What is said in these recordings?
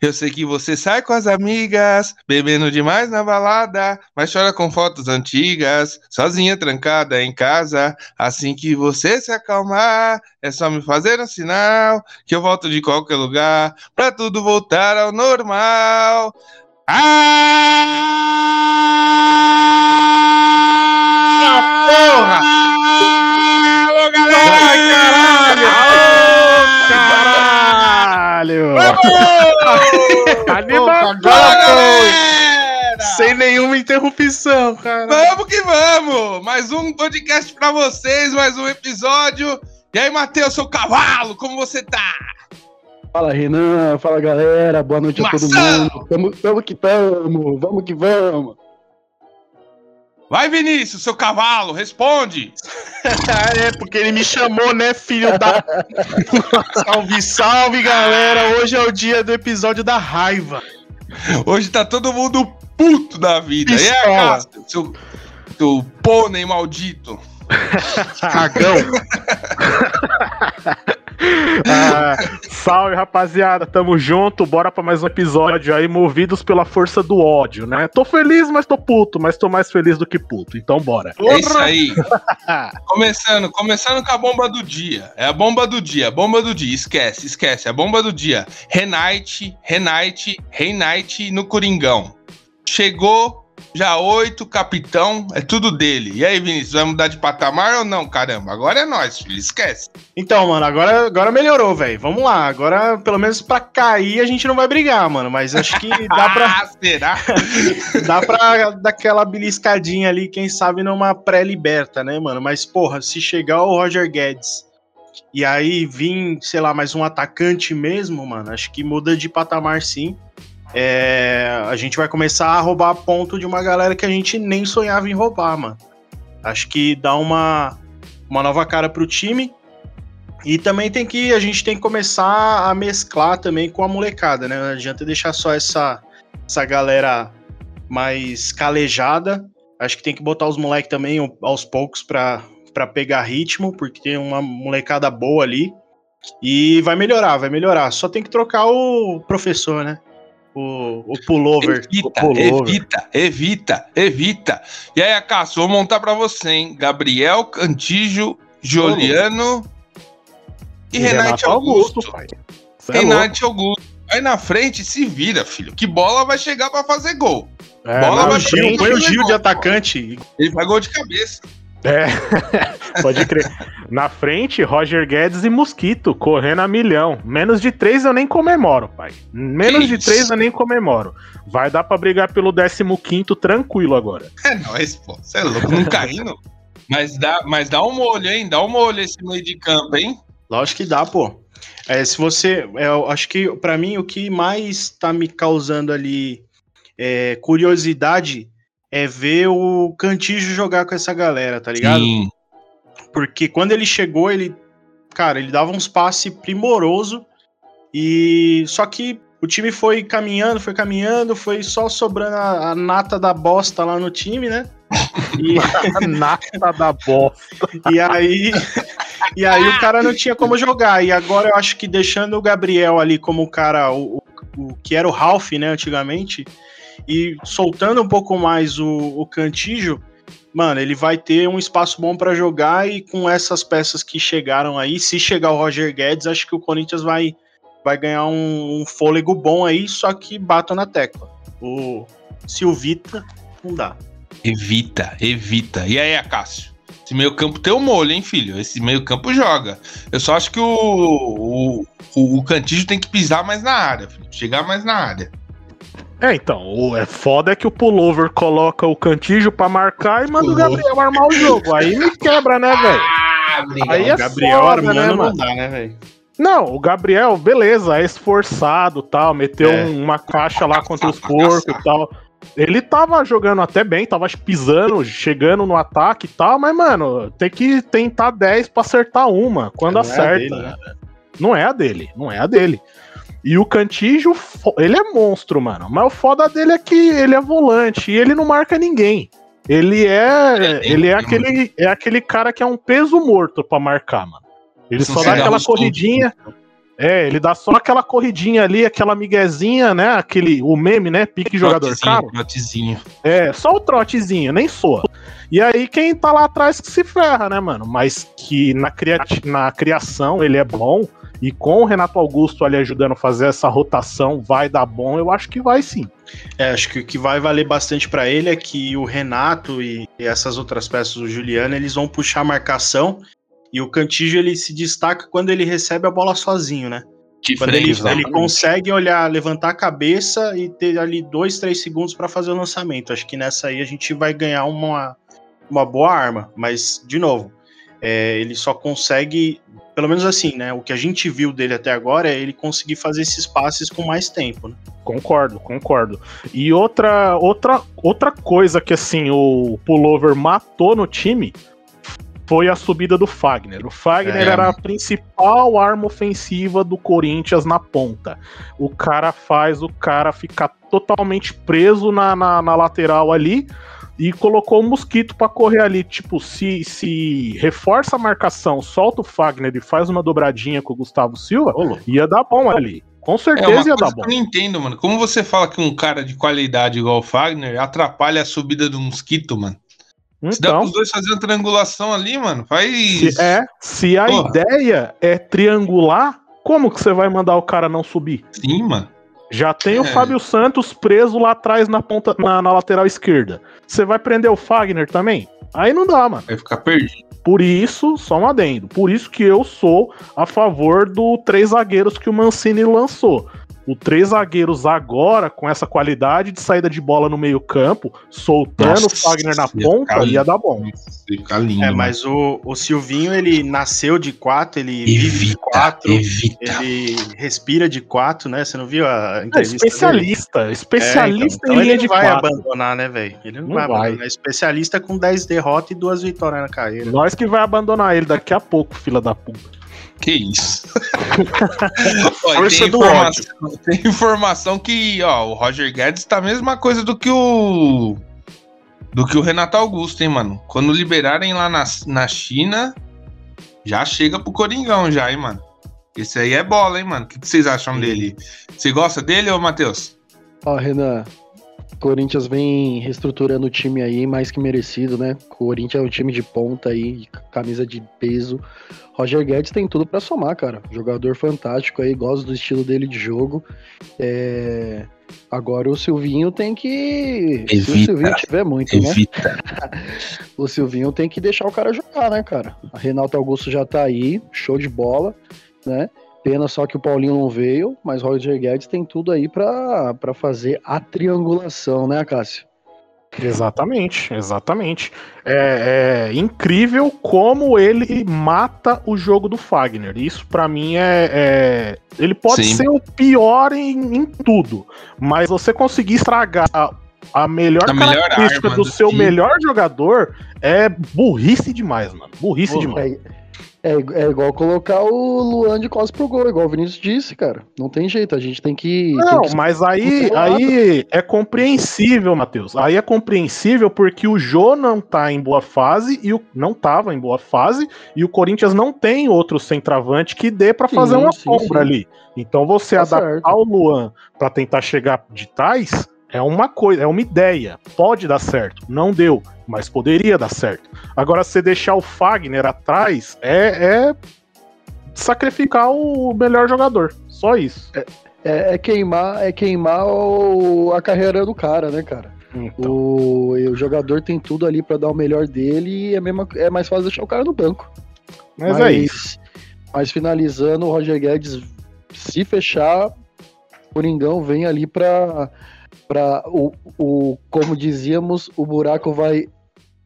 Eu sei que você sai com as amigas, bebendo demais na balada, mas chora com fotos antigas, sozinha trancada em casa. Assim que você se acalmar, é só me fazer um sinal que eu volto de qualquer lugar pra tudo voltar ao normal. Ah! Porra! Alô, galera! Ai, caralho! Animação, galera! Sem nenhuma interrupção, cara. Vamos que vamos! Mais um podcast pra vocês, mais um episódio. E aí, Matheus, seu cavalo, como você tá? Fala, Renan. Fala, galera. Boa noite a todo Maçã! mundo. Tamo, tamo que tamo. Vamos que vamos. Vai, Vinícius, seu cavalo, responde! é, porque ele me chamou, né, filho da. salve, salve, galera! Hoje é o dia do episódio da raiva. Hoje tá todo mundo puto da vida. E aí, Pistola. Cássio, seu, seu pônei maldito? Cagão. Ah, salve, rapaziada. Tamo junto. Bora pra mais um episódio aí, movidos pela força do ódio, né? Tô feliz, mas tô puto. Mas tô mais feliz do que puto. Então bora. É isso aí. começando, começando com a bomba do dia. É a bomba do dia, a bomba do dia. Esquece, esquece. A bomba do dia. Renate, Renate, Renate no Coringão. Chegou, já oito, capitão, é tudo dele. E aí, Vinícius, vai mudar de patamar ou não? Caramba, agora é nós, filho. Esquece. Então, mano, agora, agora melhorou, velho. Vamos lá. Agora, pelo menos pra cair, a gente não vai brigar, mano. Mas acho que dá pra, Ah, será? dá pra dar aquela beliscadinha ali, quem sabe numa pré-liberta, né, mano? Mas, porra, se chegar o Roger Guedes e aí vir, sei lá, mais um atacante mesmo, mano, acho que muda de patamar sim. É, a gente vai começar a roubar ponto de uma galera que a gente nem sonhava em roubar, mano. Acho que dá uma, uma nova cara pro time. E também tem que a gente tem que começar a mesclar também com a molecada, né? Não adianta deixar só essa essa galera mais calejada. Acho que tem que botar os moleques também aos poucos pra, pra pegar ritmo, porque tem uma molecada boa ali. E vai melhorar, vai melhorar. Só tem que trocar o professor, né? O, o pullover. o Evita, pullover. evita, evita, evita. E aí, Cássio, vou montar pra você, hein? Gabriel, Cantijo, Giuliano e, Renate Augusto. pai. Cê é Renate Augusto. Aí na frente se vira, filho. Que bola vai chegar pra fazer gol. É, Bola não, vai O Gil, põe o Gil de atacante. Ele faz gol de cabeça. É, pode crer. Na frente, Roger Guedes e Mosquito, correndo a milhão. Menos de três eu nem comemoro, pai. Menos Que de isso? três eu nem comemoro. Vai dar pra brigar pelo 15 tranquilo agora. É nóis, pô. Você é louco, não caindo. Mas dá, mas dá um olho, hein? Dá um olho esse meio de campo, hein? Lógico que dá, pô. É, se você. é, Eu acho que, pra mim, o que mais tá me causando ali é, curiosidade é ver o Cantijo jogar com essa galera, tá ligado? Sim. Porque quando ele chegou, ele. Cara, ele dava uns passes primoroso. E. Só que o time foi caminhando, foi caminhando, foi só sobrando a, a nata da bosta lá no time, né? E, Nata da bosta. e aí. E aí o cara não tinha como jogar. E agora eu acho que deixando o Gabriel ali como o cara, o, o- o que era o Ralph, né, antigamente, e soltando um pouco mais o, o Cantijo, mano, ele vai ter um espaço bom pra jogar e com essas peças que chegaram aí, se chegar o Roger Guedes, acho que o Corinthians vai, vai ganhar um, um fôlego bom aí, só que batam na tecla. O Silvita não dá. Evita, evita. E aí, Cássio? Esse meio campo tem um molho, hein, filho? Esse meio campo joga. Eu só acho que o, o, o, o Cantijo tem que pisar mais na área, filho. Chegar mais na área. É, então, o é foda é que o pullover coloca o cantijo pra marcar e manda o. Gabriel armar o jogo. Aí me quebra, né, velho? Aí é Gabriel foda, Armando né, não mano? dá, né, velho? Não, o Gabriel, beleza, é esforçado tal, meteu É. um- uma caixa lá contra os porcos e tal. Ele tava jogando até bem, tava pisando, chegando no ataque e tal, mas, mano, tem que tentar 10 pra acertar uma, quando Não é a acerta. dele, né? Não é a dele, não é a dele. E o Cantijo, ele é monstro, mano. Mas o foda dele é que ele é volante e ele não marca ninguém. Ele é, ele é aquele, é aquele cara que é um peso morto pra marcar, mano. Ele só dá aquela corridinha, É, ele dá só aquela corridinha ali, aquela miguezinha, né? Aquele, o meme, né? Pique jogador caro. Trotezinho. É, só o trotezinho, nem soa. E aí quem tá lá atrás que se ferra, né, mano? Mas que na, criati na criação ele é bom. E com o Renato Augusto ali ajudando a fazer essa rotação, vai dar bom, eu acho que vai sim. É, acho que o que vai valer bastante para ele é que o Renato e essas outras peças do Juliano, eles vão puxar a marcação e o Cantígio ele se destaca quando ele recebe a bola sozinho, né? Que Quando ele, freio, ele consegue olhar, levantar a cabeça e ter ali dois, três segundos para fazer o lançamento. Acho que nessa aí a gente vai ganhar uma, uma boa arma. Mas, de novo, é, ele só consegue, pelo menos assim, né? O que a gente viu dele até agora é ele conseguir fazer esses passes com mais tempo. Né? Concordo, concordo. E outra, outra, outra coisa que assim o Pullover matou no time foi a subida do Fagner. O Fagner É. era a principal arma ofensiva do Corinthians na ponta. O cara faz o cara ficar totalmente preso na, na, na lateral ali e colocou o Mosquito pra correr ali. Tipo, se, se reforça a marcação, solta o Fagner e faz uma dobradinha com o Gustavo Silva, ia dar bom ali. Com É uma certeza ia coisa dar que bom. eu não entendo, mano. Como você fala que um cara de qualidade igual o Fagner atrapalha a subida do mosquito, mano? Se dá Então, pros dois fazendo triangulação ali, mano, faz. Se, é, se a Porra. ideia é triangular, como que você vai mandar o cara não subir? Sim, mano. Já tem o É. Fábio Santos preso lá atrás na ponta, na, na lateral esquerda. Você vai prender o Fagner também? Aí não dá, mano. Vai ficar perdido. Por isso, só um adendo. Por isso que eu sou a favor do três zagueiros que o Mancini lançou. O três zagueiros agora, com essa qualidade de saída de bola no meio-campo, soltando Nossa, o Fagner na ponta, ficar ia dar bom. Ficar lindo. É, mano. mas o, o Silvinho, ele nasceu de quatro, ele vive de Evita, quatro, evita. ele respira de quatro, né? Você não viu a É, entrevista dele? especialista, especialista É, então, em então linha ele não vai quatro. abandonar, né, velho? Ele não, Não vai, vai. abandonar. É especialista com 10 derrotas e duas vitórias na carreira. Nós que vai abandonar ele daqui a pouco, fila da puta. Que isso. Força tem, do informação, tem informação que, ó, o Roger Guedes tá a mesma coisa do que o. Do que o Renato Augusto, hein, mano? Quando liberarem lá na, na China, já chega pro Coringão, já, hein, mano? Esse aí é bola, hein, mano? O que, que vocês acham dele? Você gosta dele, ô Matheus? Ó, Renan, Corinthians vem reestruturando o time aí, mais que merecido, né? Corinthians é um time de ponta aí, camisa de peso. Roger Guedes tem tudo pra somar, cara. Jogador fantástico aí, gosto do estilo dele de jogo. É, Agora o Silvinho tem que. Se o Evita. Silvinho tiver muito, né? Evita. O Silvinho tem que deixar o cara jogar, né, cara? A Renato Augusto já tá aí, show de bola, né? Pena só que o Paulinho não veio, mas Roger Guedes tem tudo aí pra, pra fazer a triangulação, né, Cássio? Exatamente, exatamente. É, é incrível como ele mata o jogo do Fagner. Isso pra mim é, é- Ele pode Sim. ser o pior em, em tudo, mas você conseguir estragar a melhor A melhor característica arma do do seu time. melhor jogador é burrice demais, mano. Burrice Pô, demais. É, é, é igual colocar o Luan de costas pro gol, igual o Vinícius disse, cara. Não tem jeito, a gente tem que. Não, tem que- mas aí, aí é compreensível, Matheus. Aí é compreensível porque o Jô não tá em boa fase e o não tava em boa fase e o Corinthians não tem outro centroavante que dê Sim, fazer uma sim, sombra sim. ali. Então você Tá adaptar certo. o Luan pra tentar chegar de trás é uma coisa, é uma ideia. Pode dar certo, não deu, mas poderia dar certo. Agora você deixar o Fagner atrás é, é sacrificar o melhor jogador. Só isso. É, é queimar, é queimar o- a carreira do cara, né, cara? Então. O, o jogador tem tudo ali pra dar o melhor dele e é, mesmo, é mais fácil deixar o cara no banco. Mas, é isso. Mas finalizando, o Roger Guedes, se fechar, o Coringão vem ali pra. Pra o, o, como dizíamos, o buraco vai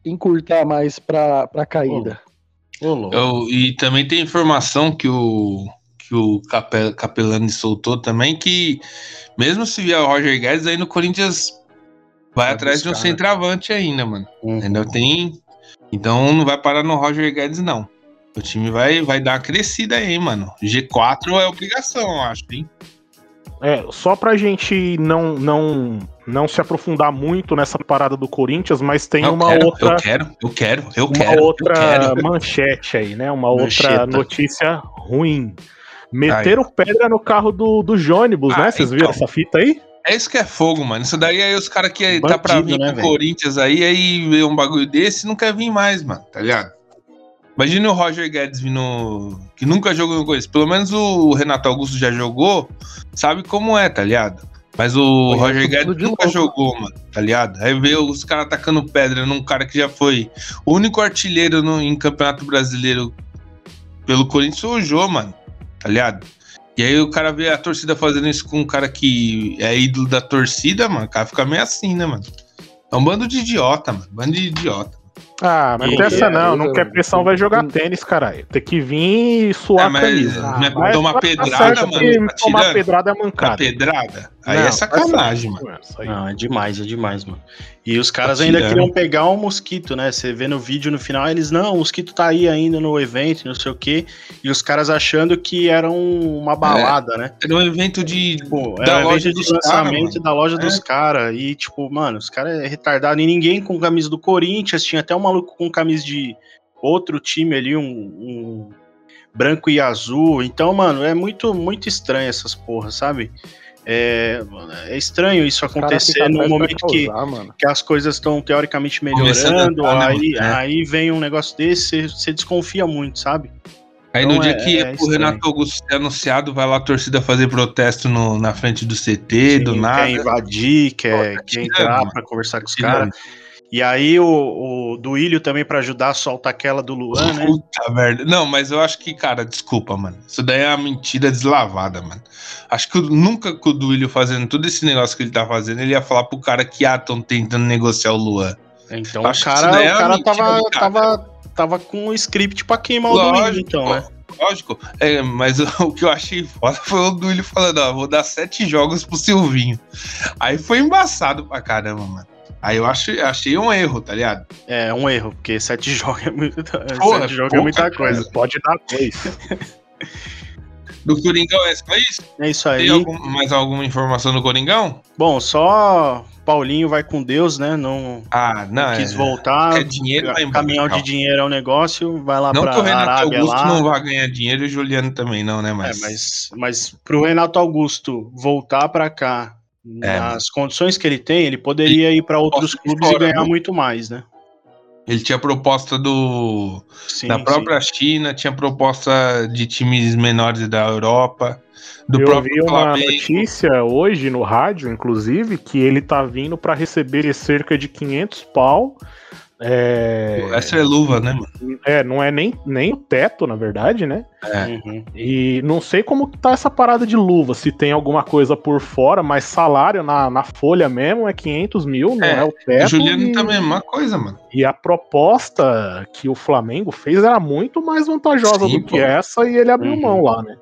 encurtar mais pra, pra caída. Ô, louco. Eu- e também tem informação que o que o Capel, Capelani soltou também que mesmo se vier o Roger Guedes aí no Corinthians vai, Vai atrás de um buscar, né? centroavante ainda, mano. Uhum. Ainda tem. Então não vai parar no Roger Guedes não. O time vai vai dar uma crescida aí, mano. G4 é obrigação, eu acho, hein? É, só pra gente não, não, não se aprofundar muito nessa parada do Corinthians, mas tem eu uma quero, outra, eu quero, eu quero, eu uma quero, outra eu quero. manchete aí, né? Uma outra Mancheta. notícia ruim. Meteram pedra no carro do, do Jônibus, Ah, né? Vocês então. viram essa fita aí? É isso que é fogo, mano. Isso daí aí os caras que tá Bandido, pra vir né, pro? Corinthians aí, aí vê um bagulho desse não quer vir mais, mano, tá ligado? Imagina o Roger Guedes vindo. que nunca jogou no Corinthians. Pelo menos o Renato Augusto já jogou, sabe como é, tá ligado? Mas o Roger Guedes de nunca louco. jogou, mano, tá ligado? Aí vê os caras atacando pedra num cara que já foi o único artilheiro no, em Campeonato Brasileiro pelo Corinthians foi o Jô, mano, tá ligado? E aí o cara vê a torcida fazendo isso com um cara que é ídolo da torcida, mano, o cara fica meio assim, né, mano? É um bando de idiota, mano. Bando de idiota. Ah, mas não E- tem essa não. Não quer pressão, vai jogar tênis, caralho. Tem que vir e suar É, a mas camisa. não é tomar tá pedrada, mano, tá Tomar pedrada é A mancada. pedrada? Aí Não, é tá sacanagem, mano. Não, é demais, é demais, mano. E os caras Tá ainda queriam pegar um mosquito, né? Você vê no vídeo no final, eles, não, o mosquito tá aí ainda no evento, não sei o quê. E os caras achando que era um- uma balada, né? Era um evento de. Tipo, Da era um loja evento de cara, lançamento mano. da loja É. dos caras. E, tipo, mano, os caras é retardado. E ninguém com camisa do Corinthians. Tinha até um maluco com camisa de outro time ali, um, um branco e azul. Então, mano, é muito, muito estranho essas porras, sabe? É, é estranho isso acontecer no momento que, mano. que as coisas estão teoricamente melhorando. né, aí, mano? É. aí vem um negócio desse, você- desconfia muito, sabe? Aí Então no dia é- que é o. Renato Augusto ser anunciado, vai lá a torcida fazer protesto no- na frente do CT, do Sim, nada. Quer invadir, quer, tá quer entrar pra conversar com os Tirando. caras. E aí o, o Duílio também pra ajudar solta aquela do Luan, né? Puta merda. Não, mas eu acho que, cara, desculpa, mano. Isso daí é uma mentira deslavada, mano. Acho que eu- nunca que o Duílio fazendo todo esse negócio que ele tá fazendo, ele ia falar pro cara que, ah, estão tentando negociar o Luan. Então Acho o cara, é o cara tava, mentira do cara. tava, tava com o script pra queimar o Duílio, Lógico, então, né? Lógico, é, mas o, que eu achei foda foi o Duílio falando, ó, vou dar sete jogos pro Silvinho. Aí foi embaçado pra caramba, mano. Aí eu achei, achei um erro, tá ligado? É um erro, porque sete jogos é, muito, Porra, sete jogos é muita cara. coisa. Pode dar dois. Do Coringão é só isso? É isso aí. Tem algum- mais alguma informação do Coringão? Bom, só Paulinho vai com Deus, né? Não Ah, não, quis é, voltar. é dinheiro em Caminhão de dinheiro é um negócio, vai lá Não pra que o Renato Arábia Augusto lá. não vai ganhar dinheiro e o Juliano também não, né? Mas, É, mas, mas pro Renato Augusto voltar pra cá, É, nas condições que ele tem, ele poderia ir pra outros clubes fora, e ganhar viu? muito mais, né? ele tinha proposta do Sim, da sim. própria China, tinha proposta de times menores da Europa, do eu próprio vi uma Flamengo. notícia hoje no rádio, inclusive, que ele tá vindo pra receber cerca de 500 pau. É, Essa é luva, né, mano? é, não é nem, nem o teto, na verdade, né? É. Uhum. E não sei como que tá essa parada de luva, se tem alguma coisa por fora, mas salário na, na folha mesmo é 500 mil, não É, é, o O teto. Juliano e, também é a mesma coisa, mano. e a proposta que o Flamengo fez era muito mais vantajosa Sim, do que pô. essa e ele abriu Uhum. mão lá, né?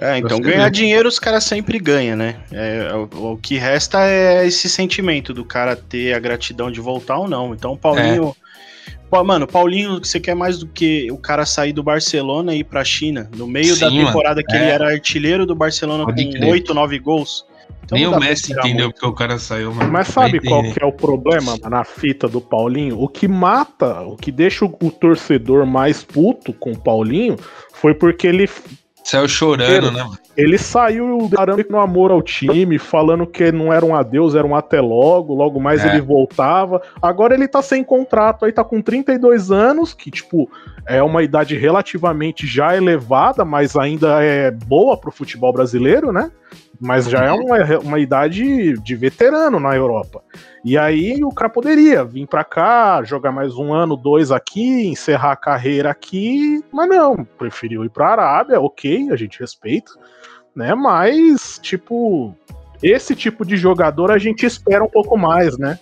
É, então ganhar dinheiro os caras sempre ganham, né? É, o, o que resta é esse sentimento do cara ter a gratidão de voltar ou não. Então o Paulinho. Pô, mano, Paulinho, você quer mais do que o cara sair do Barcelona e ir pra China? No meio da Sim, temporada que mano. ele É. era artilheiro do Barcelona Pode com crer. 8, 9 gols. Então Nem não o Messi entendeu muito. porque o cara saiu, mano. Mas sabe qual que é o problema mano, na fita do Paulinho? O que mata, o que deixa o, o torcedor mais puto com o Paulinho foi porque ele, Saiu chorando, né, mano? ele saiu declarando no amor ao time, falando que não era um adeus, era um até logo, logo mais É. ele voltava. Agora ele tá sem contrato, aí tá com 32 anos, que tipo, é uma idade relativamente já elevada, mas ainda é boa pro futebol brasileiro, né? Mas já é uma, uma idade de veterano na Europa. E aí o cara poderia vir pra cá, jogar mais um ano, dois aqui, encerrar a carreira aqui, mas não, preferiu ir pra Arábia, ok, a gente respeita, né? Mas, tipo, esse tipo de jogador a gente espera um pouco mais, né?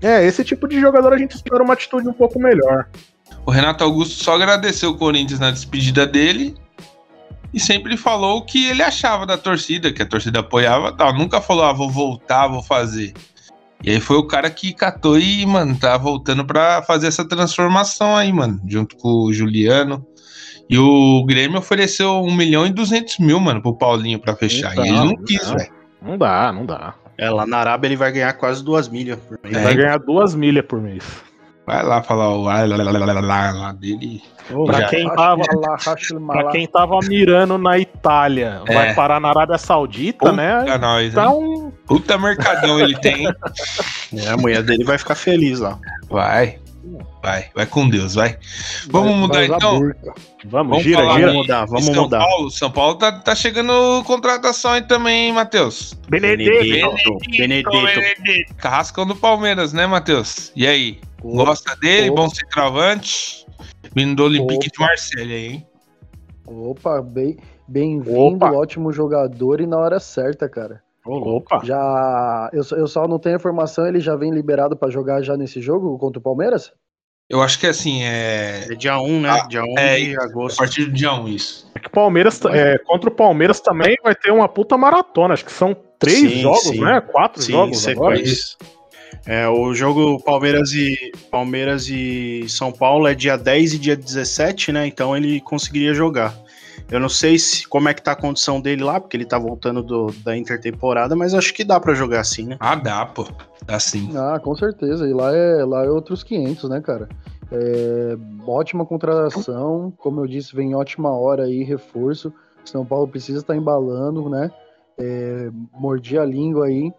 É, esse tipo de jogador a gente espera uma atitude um pouco melhor. O Renato Augusto só agradeceu o Corinthians na despedida dele e sempre falou o que ele achava da torcida, que a torcida apoiava e tal. Nunca falou, ah, vou voltar, vou fazer. E aí foi o cara que catou e, mano, tá voltando pra fazer essa transformação aí, mano, junto com o Juliano. E o Grêmio ofereceu 1 milhão e 200 mil, mano, pro Paulinho pra fechar. Então, e ele não quis, não. velho. Não dá, não dá. É, lá na Arábia ele vai ganhar quase duas milhas por mês. É. Vai ganhar duas milhas por mês. Vai lá falar o lá, lá, lá, lá, lá, lá dele. Pra Já. quem, tava, pra quem tava mirando na Itália, É. vai parar na Arábia Saudita, Puta né? nós, Tá hein? um. Puta mercadão ele tem. hein? É, a mulher dele vai ficar feliz lá. Vai. Vai, vai com Deus, vai. Vamos mudar vai então? burca. Vamos, Vamos gira, falar gira. mudar, vamos São mudar. Paulo, São Paulo tá, tá chegando contratação aí também, hein, Matheus? Benedito. Benedito. Carrascão do Palmeiras, né, Matheus? E aí? Gosta dele? Opa. Bom centroavante? Vindo do Olympique de. Marselha aí, hein? Opa, bem- bem-vindo, ótimo jogador e na hora certa, cara. Opa. Já eu, só- eu só não tenho informação, ele já vem liberado pra jogar já nesse jogo contra o Palmeiras? Eu acho que assim, é. É dia 1, né? Ah, dia 1 é, de A agosto. partir do dia 1, isso. É que o Palmeiras, é, contra o Palmeiras também vai ter uma puta maratona. Acho que são três Sim, jogos, sim. né? Quatro Sim, jogos agora. sequência. É, o jogo Palmeiras e Palmeiras e São Paulo é dia 10 e dia 17, né? Então ele conseguiria jogar. Eu não sei se como é que tá a condição dele lá, porque ele tá voltando do, da intertemporada, mas acho que dá pra jogar assim, né? Ah, dá, pô. Dá sim. Ah, com certeza. E lá é, lá é outros 500, né, cara? É, ótima contratação, como eu disse, vem ótima hora aí, reforço. São Paulo precisa estar embalando, né? É, mordi a língua aí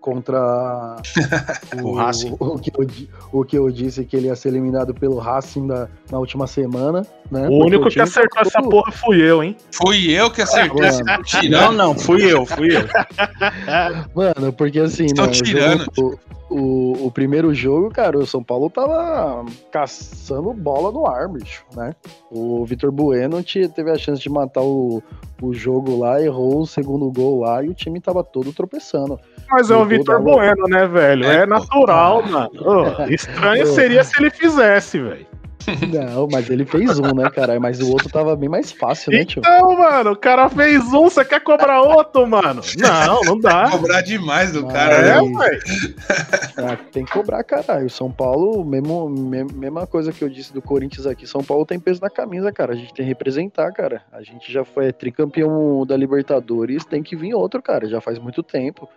contra O Racing. O, que eu, o que eu disse que ele ia ser eliminado pelo Racing da, na última semana, né? O Porque único que time acertou tá essa porra fui eu, hein? Fui eu que acertei. Vocês estão Não, não, fui eu, fui eu. Mano, porque assim, Estão né, o tirando. jogo- o, o primeiro jogo, cara, o São Paulo tava caçando bola no ar, bicho, né? O Vitor Bueno te- teve a chance de matar o, o jogo lá, errou o segundo gol lá e o time tava todo tropeçando. Mas é o Vitor. Bueno, né, velho? É, É, pô. natural, mano. Ô, estranho seria se ele fizesse, velho. Não, mas ele fez um, né, cara? Mas o outro tava bem mais fácil, né, tio? Então, mano, o cara fez um, você quer cobrar outro, mano? Não, não dá. Cobrar demais do Ah, cara, É, né? Mas- velho. Ah, tem que cobrar, caralho. São Paulo, mesmo, me- mesma coisa que eu disse do Corinthians aqui. São Paulo tem peso na camisa, cara. A gente tem que representar, cara. A gente já foi tricampeão da Libertadores, tem que vir outro, cara. Já faz muito tempo.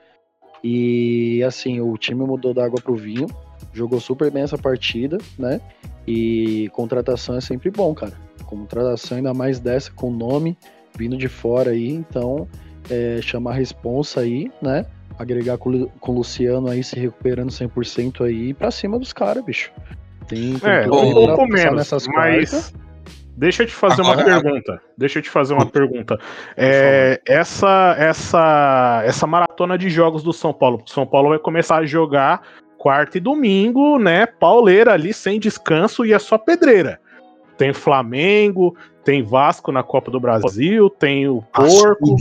E assim, o time mudou da água pro vinho, jogou super bem essa partida, né? E contratação é sempre bom, cara. Contratação ainda mais dessa com nome vindo de fora aí, então é, chamar a responsa aí, né? agregar com, com o Luciano aí se recuperando 100% aí pra cima dos caras, bicho. Tem, tem É, um pouco passar menos, nessas mas quartas. Deixa eu te fazer uma Agora- pergunta. Deixa eu te fazer uma pergunta. É, essa, essa, essa maratona de jogos do São Paulo, São Paulo vai começar a jogar quarta e domingo, né? Pauleira ali sem descanso e é só pedreira. Tem Flamengo, tem Vasco na Copa do Brasil, tem o Porco.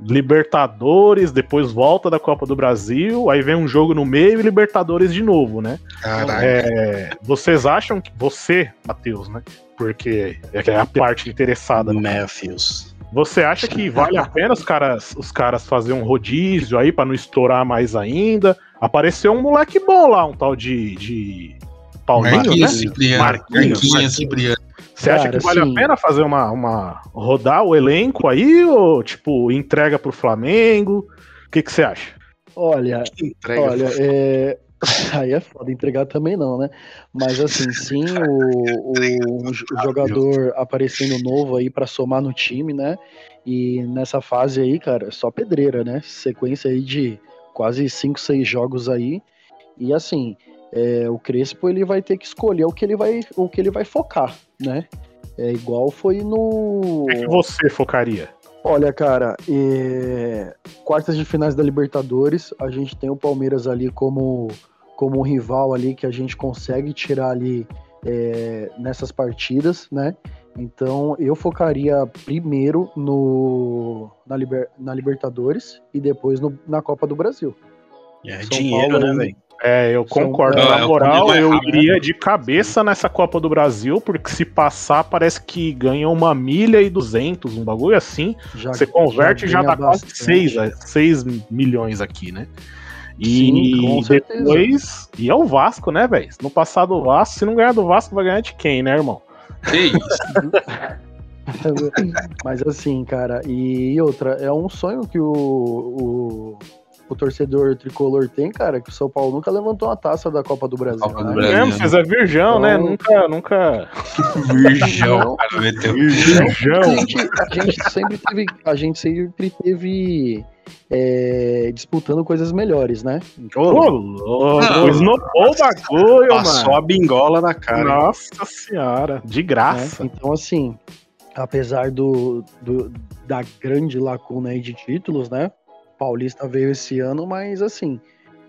Libertadores, depois volta da Copa do Brasil, aí vem um jogo no meio e Libertadores de novo, né? Caralho. É, vocês acham que você, Matheus, né? Porque é que é a parte interessada. né? Matthews. Você acha que vale a pena os caras, os caras fazer um rodízio aí pra não estourar mais ainda? Apareceu um moleque bom lá, um tal de, de Paulinho, né? Marquinhos Cipriano. Marquinhos, Marquinhos Marquinhos. Cipriano. Você acha que vale assim- a pena fazer uma, uma rodar o elenco aí ou tipo entrega pro Flamengo? O que que você acha? Olha, Entrega. olha, é... aí é foda entregar também não, né? Mas assim, sim, o, o, o jogador aparecendo novo aí pra somar no time, né? E nessa fase aí, cara, só pedreira, né? Sequência aí de quase 5, 6 jogos aí. E assim, é, o Crespo ele vai ter que escolher o que ele vai, o que ele vai focar, né? É igual foi no. O que, que você focaria? Olha, cara, é, quartas de finais da Libertadores, a gente tem o Palmeiras ali como, como um rival ali que a gente consegue tirar ali é, nessas partidas, né? Então eu focaria primeiro no, na, Liber- na Libertadores e depois no- na Copa do Brasil. É São dinheiro, Paulo né, aí. velho? É, eu concordo. É, Na é moral, eu iria de cabeça nessa Copa do Brasil, porque se passar, parece que ganha uma milha e duzentos, um bagulho assim. Já, Você converte e já, ganha dá quase bastante. 6, milhões aqui, né? E Sim, depois. E é o Vasco, né, velho? Se não passar do Vasco, se não ganhar do Vasco, vai ganhar de quem, né, irmão? Que isso? Mas assim, cara, e outra, é um sonho que o, o, o torcedor tricolor tem, cara, que o São Paulo nunca levantou uma taça da Copa do Brasil. Copa do né? Brasil. Mesmo, vocês é virgão, né? Então- Nunca, nunca. Virgão, cara, meteu. A Virgão. gente, a gente sempre teve, a gente sempre teve é, disputando coisas melhores, né? Ô, louco, o bagulho, Passou mano. a bingola na cara. Nossa senhora, de né? graça. Então, assim, apesar do, do- da grande lacuna aí de títulos, né? Paulista veio esse ano, mas assim,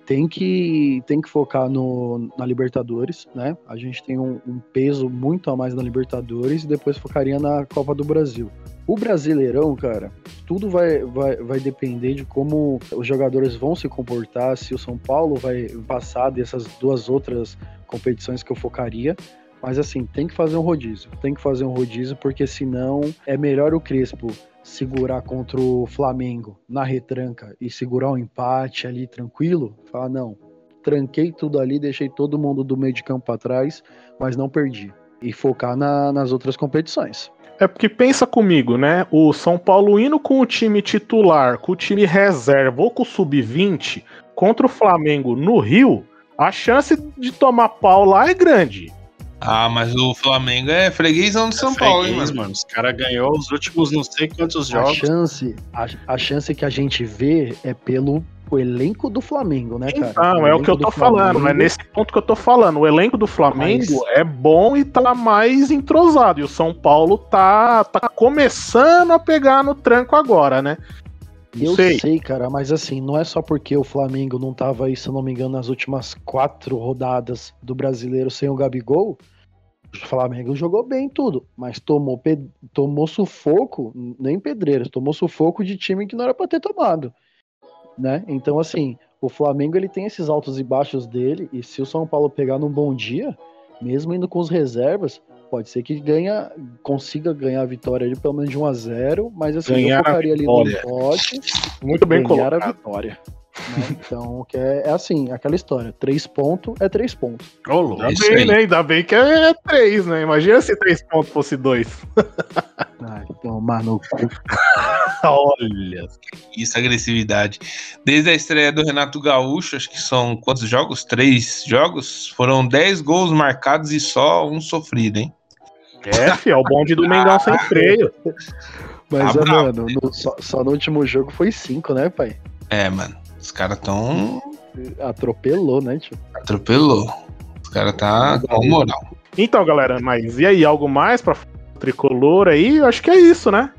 tem que, tem que focar no, na Libertadores, né? A gente tem um, um peso muito a mais na Libertadores e depois focaria na Copa do Brasil. O Brasileirão, cara, tudo vai, vai, vai depender de como os jogadores vão se comportar, se o São Paulo vai passar dessas duas outras competições que eu focaria. Mas assim, tem que fazer um rodízio. Tem que fazer um rodízio, porque senão é melhor o Crespo segurar contra o Flamengo na retranca e segurar um empate ali tranquilo. Falar, não, tranquei tudo ali, deixei todo mundo do meio de campo para trás, mas não perdi. E focar na- nas outras competições. É porque pensa comigo, né? O São Paulo indo com o time titular, com o time reserva ou com o sub-20 contra o Flamengo no Rio, a chance de tomar pau lá é grande. Ah, mas o Flamengo é freguesão do São É Paulo, hein, freguês, mano? mano. Os caras ganhou os últimos não sei quantos A jogos. chance, a, a chance que a gente vê é pelo o elenco do Flamengo, né, cara? Então, é o que eu tô do falando, é nesse ponto que eu tô falando. O elenco do Flamengo é bom e tá mais entrosado. E o São Paulo tá, tá começando a pegar no tranco agora, né? Eu sei. sei. cara, mas assim, não é só porque o Flamengo não tava aí, se eu não me engano, nas últimas quatro rodadas do brasileiro sem o Gabigol. O Flamengo jogou bem tudo, mas tomou, tomou sufoco, nem pedreiras, tomou sufoco de time que não era pra ter tomado. Né? Então, assim, o Flamengo ele tem esses altos e baixos dele, e se o São Paulo pegar num bom dia, mesmo indo com os reservas, pode ser que ganha, consiga ganhar a vitória ali pelo menos de 1 a 0 mas assim, Ganhar eu a focaria ali no empate Muito bem ganhar a colocado. vitória. né? Então, que é, é assim, aquela história. Três pontos é três pontos. É Ainda isso bem, aí. né? Ainda bem que é três, né? Imagina se três pontos fosse dois. Ai, tomar no cu. Olha. Isso, agressividade. Desde a estreia do Renato Gaúcho, acho que são quantos jogos? Três jogos? Foram dez gols marcados e só um sofrido, hein? É, fi, é o bonde do Mengão sem freio. Mas, bravo. mano, no- só, só no último jogo foi cinco, né, pai? É, mano. Os caras tão. Atropelou, né, tio? Atropelou. Os caras tá com moral. Então, galera, mas e aí, algo mais pra tricolor aí? Eu acho que é isso, né?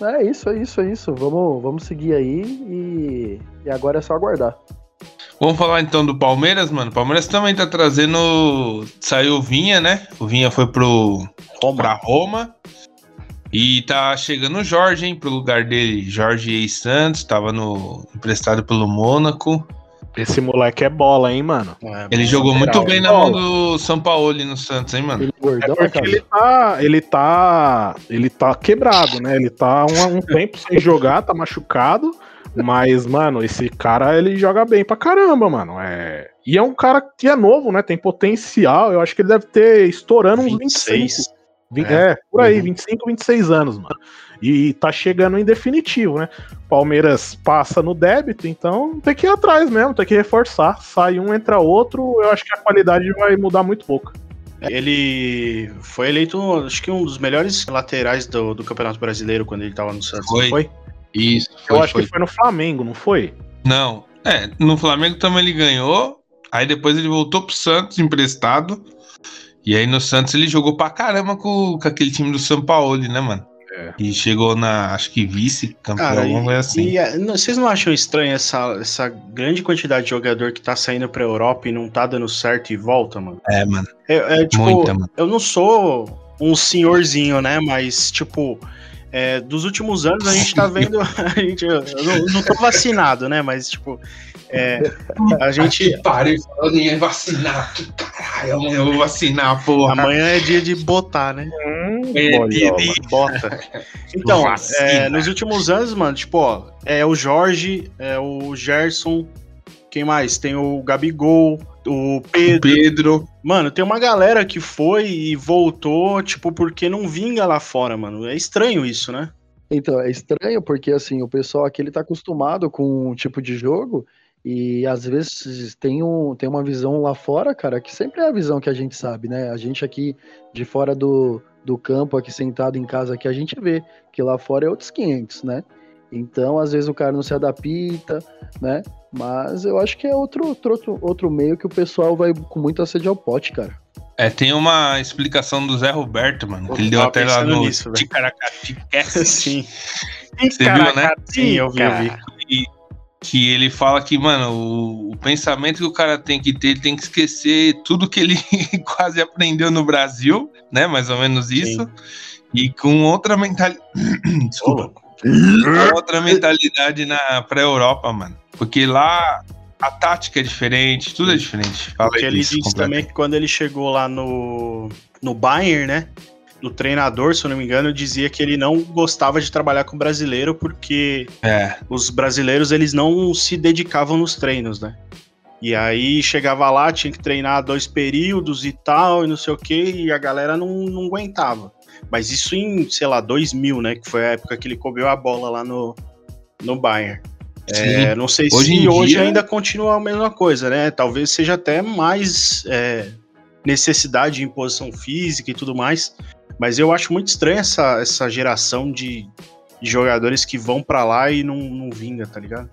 É isso, é isso, é isso. Vamos, vamos seguir aí e, e agora é só aguardar. Vamos falar então do Palmeiras, mano. O Palmeiras também tá trazendo. Saiu o Vinha, né? O Vinha foi pro. pra Roma. E tá chegando o Jorge, hein, pro lugar dele. Jorge E. Santos, tava no, emprestado pelo Mônaco. Esse moleque é bola, hein, mano? É, Ele jogou muito bem na bola. mão do São Paulo no Santos, hein, mano? Ele É gordão, porque cara. ele tá, ele tá, ele tá quebrado, né? Ele tá um, um tempo sem jogar, tá machucado, mas mano, esse cara ele joga bem pra caramba, mano. É... E é um cara que é novo, né? Tem potencial. Eu acho que ele deve ter estourando uns 25. 26. Vi- É. É, por aí, Uhum. 25, 26 anos, mano. E tá chegando em definitivo, né? Palmeiras passa no débito, então tem que ir atrás mesmo, tem que reforçar. Sai um, entra outro, eu acho que a qualidade vai mudar muito pouco. Ele foi eleito, acho que um dos melhores laterais do, do Campeonato Brasileiro quando ele tava no Santos. Foi. foi? Isso, Eu foi, acho foi. que foi no Flamengo, não foi? Não, é, no Flamengo também ele ganhou. Aí depois ele voltou pro Santos emprestado. E aí no Santos ele jogou pra caramba com, com aquele time do São Paulo, né, mano? É. E chegou na, acho que vice-campeão, alguma coisa assim. E é, não- vocês não acham estranho essa, essa grande quantidade de jogador que tá saindo pra Europa e não tá dando certo e volta, mano? É, mano, É, é, tipo, muita, mano. eu não sou um senhorzinho, né? Mas, tipo, é, dos últimos anos a gente tá vendo. A gente, eu não, não tô vacinado, né? Mas, tipo, é, a gente. pariu, falando em vacinar. Que caralho, amanhã eu vou vacinar, porra. Amanhã é dia de botar, né? Hum, É, boiola. dia de- Bota. Então, é, nos últimos anos, mano, tipo, ó, é o Jorge, é o Gerson, quem mais? Tem o Gabigol, o Pedro. Pedro. Mano, tem uma galera que foi e voltou, tipo, porque não vinga lá fora, mano. É estranho isso, né? Então, é estranho porque assim, o pessoal aqui ele tá acostumado com um tipo de jogo e às vezes tem, um, tem uma visão lá fora, cara, que sempre é a visão que a gente sabe, né? A gente aqui de fora do, do campo, aqui sentado em casa, aqui a gente vê que lá fora é outros 500, né? Então, às vezes o cara não se adapta, né? Mas eu acho que é outro, outro, outro meio que o pessoal vai com muita sede ao pote, cara. É, tem uma explicação do Zé Roberto, mano, que ele deu até lá no Ticaracati Sim. Você viu, né? Sim, eu vi, eu vi. E, que ele fala que, mano, o, o, pensamento que o cara tem que ter, ele tem que esquecer tudo que ele quase aprendeu no Brasil, né? Mais ou menos isso. Sim. E com outra mentalidade. Desculpa. Com outra mentalidade na pra Europa, mano. Porque lá a tática é diferente, tudo é diferente. Fala Porque ele disse também que quando ele chegou lá no, no Bayern, né? O treinador, se eu não me engano, dizia que ele não gostava de trabalhar com brasileiro porque é. os brasileiros eles não se dedicavam nos treinos, né? E aí chegava lá, tinha que treinar dois períodos e tal, e não sei o que, e a galera não, não aguentava. Mas isso em, sei lá, 2000, né? Que foi a época que ele comeu a bola lá no, no Bayern. É, não sei hoje se hoje dia... ainda continua a mesma coisa, né? Talvez seja até mais é, necessidade de imposição física e tudo mais. Mas eu acho muito estranho essa, essa geração de, de jogadores que vão para lá e não, não vinga, tá ligado?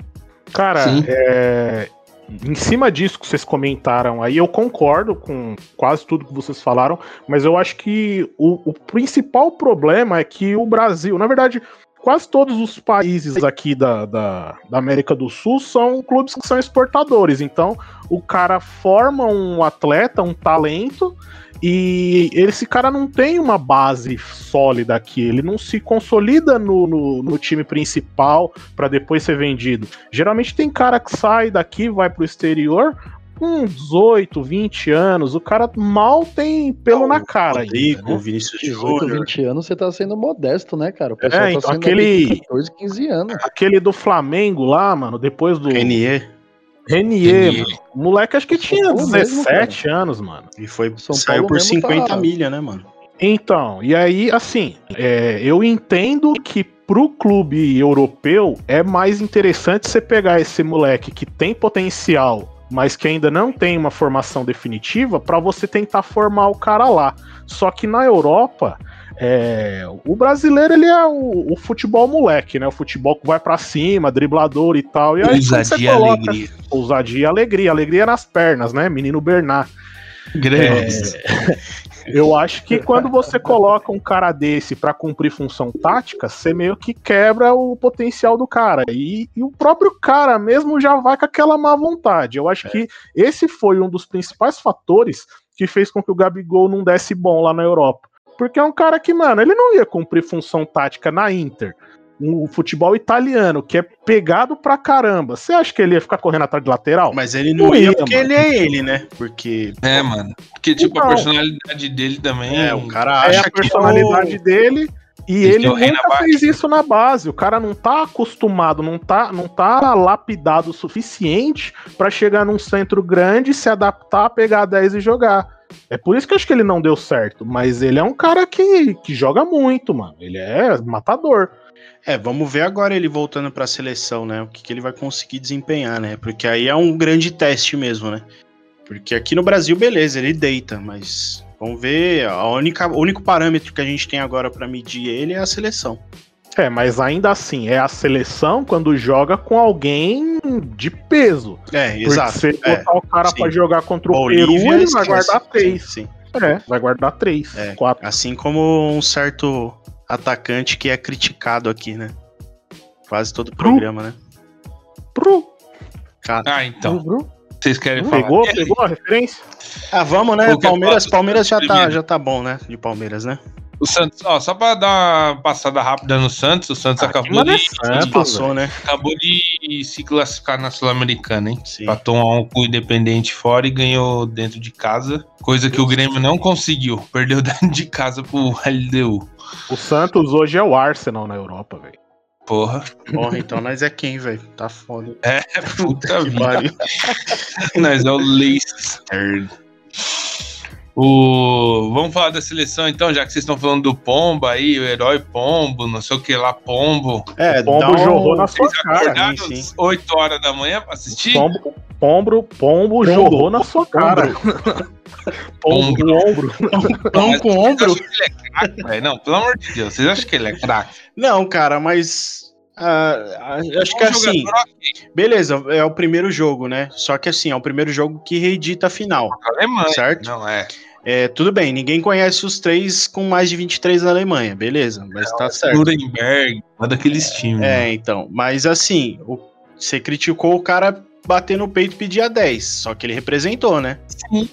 Cara, é, em cima disso que vocês comentaram aí, eu concordo com quase tudo que vocês falaram, mas eu acho que o, o principal problema é que o Brasil, na verdade, quase todos os países aqui da, da, da, América do Sul são clubes que são exportadores. Então, o cara forma um atleta, um talento, e esse cara não tem uma base sólida aqui, ele não se consolida no, no, no time principal para depois ser vendido. Geralmente tem cara que sai daqui, vai pro exterior, com 18, 20 anos, o cara mal tem pelo não, na cara. Rodrigo, ainda, né? Vinícius 18, 20 anos, você tá sendo modesto, né, cara? O pessoal é, tá então, tá aquele 14, 15 anos. Aquele do Flamengo lá, mano, depois do Renier. Renier, mano. O moleque acho que tinha 17 mesmo, anos, mano. E foi São saiu Paulo por 50 tá... milha, né, mano? Então, e aí, assim, é, eu entendo que pro clube europeu é mais interessante você pegar esse moleque que tem potencial, mas que ainda não tem uma formação definitiva, para você tentar formar o cara lá. Só que na Europa, é, o brasileiro ele é o, o, futebol moleque, né? O futebol que vai para cima, driblador e tal. E aí ousadia e alegria. Ousadia e alegria. Alegria nas pernas, né? Menino Bernard. Grande. É, eu acho que quando você coloca um cara desse para cumprir função tática, você meio que quebra o potencial do cara. E, e, o próprio cara mesmo já vai com aquela má vontade. Eu acho é. que esse foi um dos principais fatores que fez com que o Gabigol não desse bom lá na Europa. Porque é um cara que, mano, ele não ia cumprir função tática na Inter. Um futebol italiano, que é pegado pra caramba. Você acha que ele ia ficar correndo atrás de lateral? Mas ele não, não ia, porque mano. ele é ele, né? Porque. É, mano. Porque, tipo, então, a personalidade dele também. É, o cara acha é a personalidade que dele. E ele, ele nunca fez isso na base. O cara não tá acostumado, não tá, não tá lapidado o suficiente para chegar num centro grande, se adaptar, pegar 10 e jogar. É por isso que eu acho que ele não deu certo. Mas ele é um cara que, que joga muito, mano. Ele é matador. É, vamos ver agora ele voltando para a seleção, né? O que, que ele vai conseguir desempenhar, né? Porque aí é um grande teste mesmo, né? Porque aqui no Brasil, beleza, ele deita, mas vamos ver. A única, o único parâmetro que a gente tem agora para medir ele é a seleção. É, mas ainda assim, é a seleção quando joga com alguém de peso. É, exato. Se é, botar o cara para jogar contra o Bolívia, Peru, ele vai guardar três. Sim, sim. É, vai guardar três, é, quatro. Assim como um certo atacante que é criticado aqui, né? Quase todo o programa, né? Pro. Ah, então. Vocês querem falar? Pegou, pegou a referência? Ah, vamos, né? Palmeiras, Palmeiras já tá, já tá bom, né? De Palmeiras, né? O Santos, ó, só pra dar uma passada rápida no Santos, o Santos ah, acabou de, Santos, passou, né? Acabou de se classificar na Sul-Americana, hein? Sim. tomar um com o Independente fora e ganhou dentro de casa, coisa que o Grêmio não conseguiu. Perdeu dentro de casa pro LDU. O Santos hoje é o Arsenal na Europa, velho. Porra. Porra, então nós é quem, velho? Tá foda. É, puta vida. nós é o Leicester. O... Vamos falar da seleção então, já que vocês estão falando do Pombo aí, o herói Pombo, não sei o que lá, Pombo. É, O Pombo um- jorrou na sua Vocês cara. acordaram sim, sim. às 8 horas da manhã pra assistir? Pombo, pombo, pombo jorrou na sua cara. Pombo, Ombro. ombro. Pão com ombro. Não, pelo amor de Deus, vocês acham que ele é craque? Não, cara, mas. Ah, ah, acho que Um assim, beleza, é o primeiro jogo, né? Só que assim, é o primeiro jogo que reedita a final. Alemanha. Certo. Não, é. É, tudo bem, ninguém conhece os três com mais de 23 na Alemanha, beleza, mas tá certo. Nuremberg, uma daqueles times. É, então, mas assim, o- você criticou o cara bater no peito e pedir a 10, só que ele representou, né? Sim.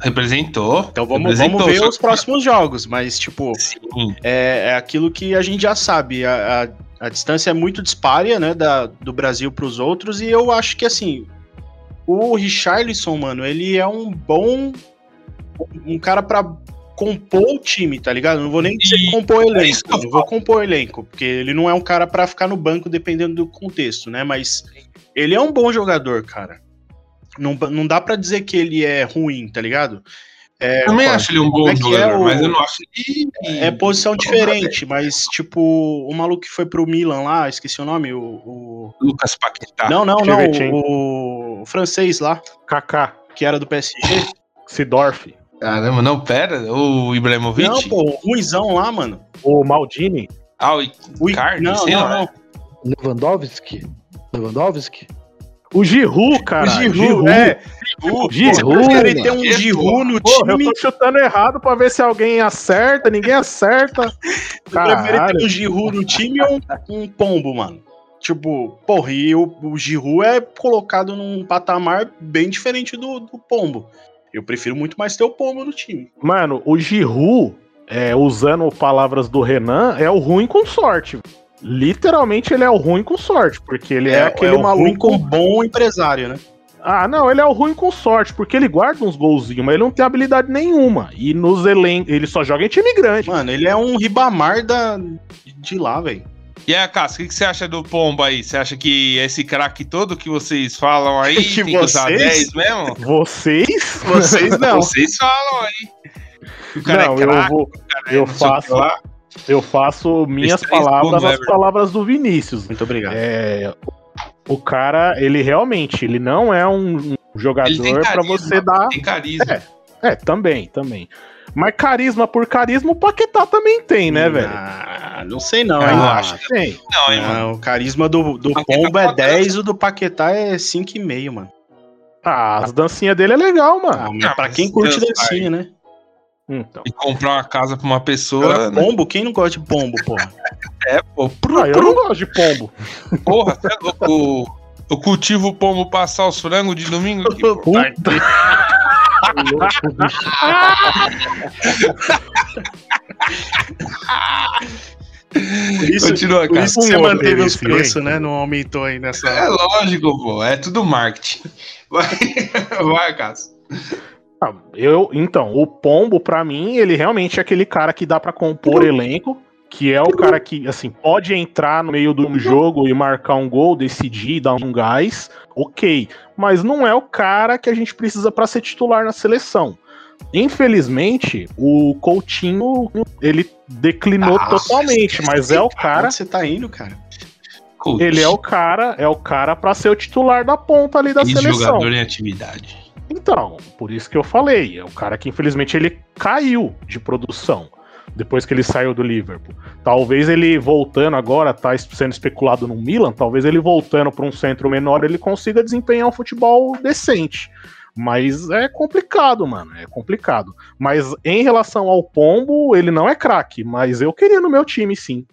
Representou. Então vamos, representou, vamos ver os que- próximos jogos, mas tipo, Sim. é, é aquilo que a gente já sabe, a, a, a distância é muito dispária, né, da, do Brasil para os outros, e eu acho que assim, o Richarlison, mano, ele é um bom, um cara pra compor o time, tá ligado? Não vou nem dizer E compor o é elenco, eu não vou compor o elenco, porque ele não é um cara pra ficar no banco dependendo do contexto, né, mas ele é um bom jogador, cara. Não, não dá pra dizer que ele é ruim, tá ligado? É, Também acho ele um bom é que é jogador, o- mas eu não acho ele. é posição diferente, mas tipo, o maluco que foi pro Milan lá, esqueci o nome, o. o- Lucas Paquetá. Não, não, não, o... o francês lá, Kaká, que era do PSG. Sidorf, Caramba, não, pera. O Ibrahimovic? Não, pô, o ruizão lá, mano. o Maldini. Ah, o O... Icardi, não, sei não, lá. não. Lewandowski? Lewandowski? O Giroud, cara. o Giroud, é. O Giroud, Giroud, ele tem um. Giroud no Porra, eu time. tô chutando errado pra ver se alguém acerta, ninguém acerta. Eu prefiro Caralho. ter um Giroud no time ou um, um pombo, mano. Tipo, porra, e o, o Giroud é colocado num patamar bem diferente do, do pombo. Eu prefiro muito mais ter o pombo no time. Mano, o Giroud, é, usando palavras do Renan, é o ruim com sorte. Literalmente ele é o ruim com sorte, porque ele é, aquele o ruim maluco. com bom empresário, né? Ah, não, ele é o ruim com sorte, porque ele guarda uns golzinhos, mas ele não tem habilidade nenhuma. E nos elencos, ele só joga em time grande. Mano, ele é um ribamar da, de lá, velho. E aí, Cássio, o que, que você acha do Pombo aí? Você acha que esse craque todo que vocês falam aí Que tem que usar vocês? 10 mesmo? Vocês? Vocês não. Vocês falam aí. O cara não, é eu craque, vou. o cara é eu que faço- lá. Eu faço minhas palavras as palavras do Vinícius. Muito obrigado. É, o cara, ele realmente, ele não é um um jogador pra carisma, você dar. Tem carisma. É, também, também. Mas carisma por carisma, o Paquetá também tem, né, velho? Ah, não sei não, Ah, hein? eu Ah, acho tem. Não, hein, mano. Ah, o carisma do, do Pombo é pode 10, o do Paquetá é 5,5, mano. Ah, as dancinhas dele é legal, mano. Ah, Ah, pra mas quem curte Deus, dancinha, né? Então. E comprar uma casa pra uma pessoa. Né? pombo, quem não gosta de pombo, porra? É, pô. Pro, Ah, eu não gosto de pombo. Porra, você é louco. Eu cultivo o pombo passar os frangos de domingo aqui. pô. Puta. Por isso, Continua, por cara. isso você manteve os preços, né? Não aumentou aí nessa. É lógico, pô. É tudo marketing. Vai, vai Cássio. Ah, Eu, então, o Pombo, pra mim, ele realmente é aquele cara que dá pra compor elenco, que é o cara que, assim, pode entrar no meio do jogo e marcar um gol, decidir, dar um gás, ok. Mas não é o cara que a gente precisa pra ser titular na seleção. Infelizmente, o Coutinho, ele declinou Ah, totalmente, mas é o cara, Onde você tá indo, cara? Coach. ele é o cara, é o cara para ser o titular da ponta ali da seleção. jogador em atividade. Então, por isso que eu falei, é o cara que infelizmente ele caiu de produção depois que ele saiu do Liverpool. Talvez ele voltando agora, tá sendo especulado no Milan, talvez ele voltando para um centro menor ele consiga desempenhar um futebol decente. Mas é complicado, mano, é complicado. Mas em relação ao Pombo, ele não é craque, mas eu queria no meu time sim.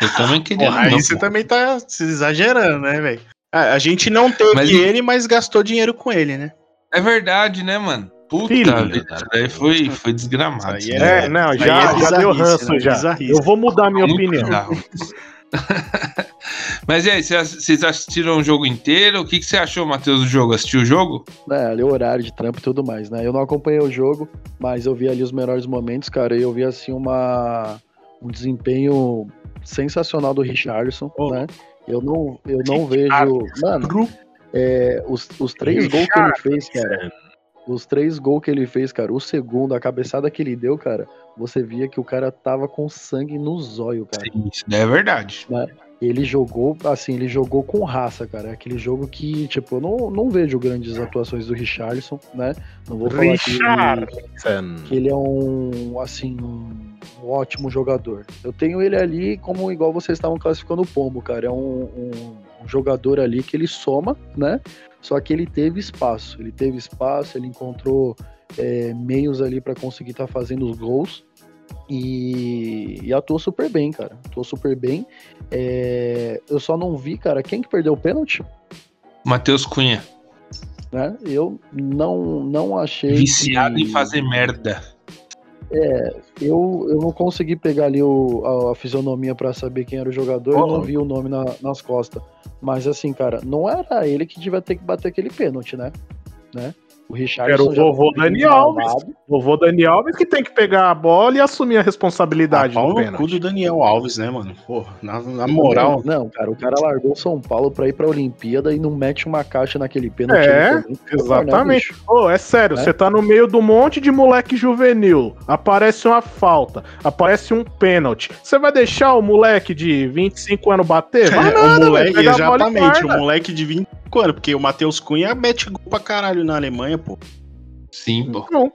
Eu também queria. Porra, aí não, você pô. também tá se exagerando, né, velho? Ah, a gente não teve Mas- ele, mas gastou dinheiro com ele, né? É verdade, né, mano? Puta Filho vida, isso daí foi, foi desgramado. Aí é- daí. É, não, aí já, é já deu ranço né? já. Bizarrice. Eu vou mudar a minha Muito opinião. Mas e aí, vocês assistiram o jogo inteiro? O que, que você achou, Matheus, do jogo? Assistiu o jogo? É, ali o horário de trampo e tudo mais, né? Eu não acompanhei o jogo, mas eu vi ali os melhores momentos, cara, e eu vi assim uma um desempenho sensacional do Richarlison, Oh. né? Eu não, eu não vejo. Mano, é, os, os três gols que ele fez, cara. os três gols que ele fez, cara, o segundo, a cabeçada que ele deu, cara, você via que o cara tava com sangue no zóio, cara. Sim, isso é verdade. Ele jogou, assim, ele jogou com raça, cara. Aquele jogo que, tipo, eu não, não vejo grandes atuações do Richarlison, né? Não vou falar que ele, que ele é um, assim, um, um ótimo jogador. Eu tenho ele ali como igual vocês estavam classificando o Pombo, cara. É um, um, um jogador ali que ele soma, né? Só que ele teve espaço. Ele teve espaço, ele encontrou é, meios ali para conseguir estar tá fazendo os gols. E, e, atuou super bem, cara. Atuou super bem. É, eu só não vi, cara, quem que perdeu o pênalti? Matheus Cunha. Né? Eu não, não achei. Viciado que... em fazer merda. É, eu, eu não consegui pegar ali o, a, a fisionomia para saber quem era o jogador, oh. eu não vi o nome na, nas costas. Mas assim, cara, não era ele que devia ter que bater aquele pênalti, né? né? O Richard Era o vovô Dani Alves. O vovô Dani Alves que tem que pegar a bola e assumir a responsabilidade ah, do cu do Daniel Alves, né, mano? Porra, na, na moral. Não, não, cara, o cara largou São Paulo pra ir pra Olimpíada e não mete uma caixa naquele pênalti. É, exatamente. Pô, né, é sério, é? você tá no meio do monte de moleque juvenil. Aparece uma falta, aparece um pênalti. Você vai deixar o moleque de 25 anos bater? Vai nada, o moleque, exatamente, o moleque de 25 anos, porque o Matheus Cunha mete gol pra caralho na Alemanha, pô. Sim, pô. Não.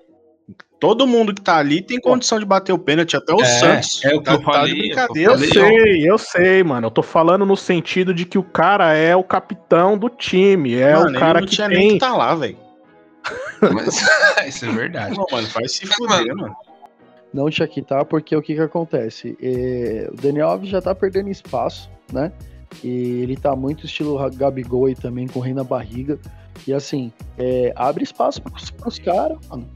Todo mundo que tá ali tem condição de bater o pênalti, até o é, Santos. É o que tá, eu falei. brincadeira. Eu, eu sei, eu sei, mano. Eu tô falando no sentido de que o cara é o capitão do time. É mano, o cara que tinha tem... nem que tá lá, velho. Isso é verdade. Não, mano, faz se fuder, mano. Não tinha que tá, porque o que que acontece? É, o Daniel Alves já tá perdendo espaço, né? E ele tá muito estilo Gabigol aí também, correndo a barriga. E assim, é, abre espaço para os caras, mano.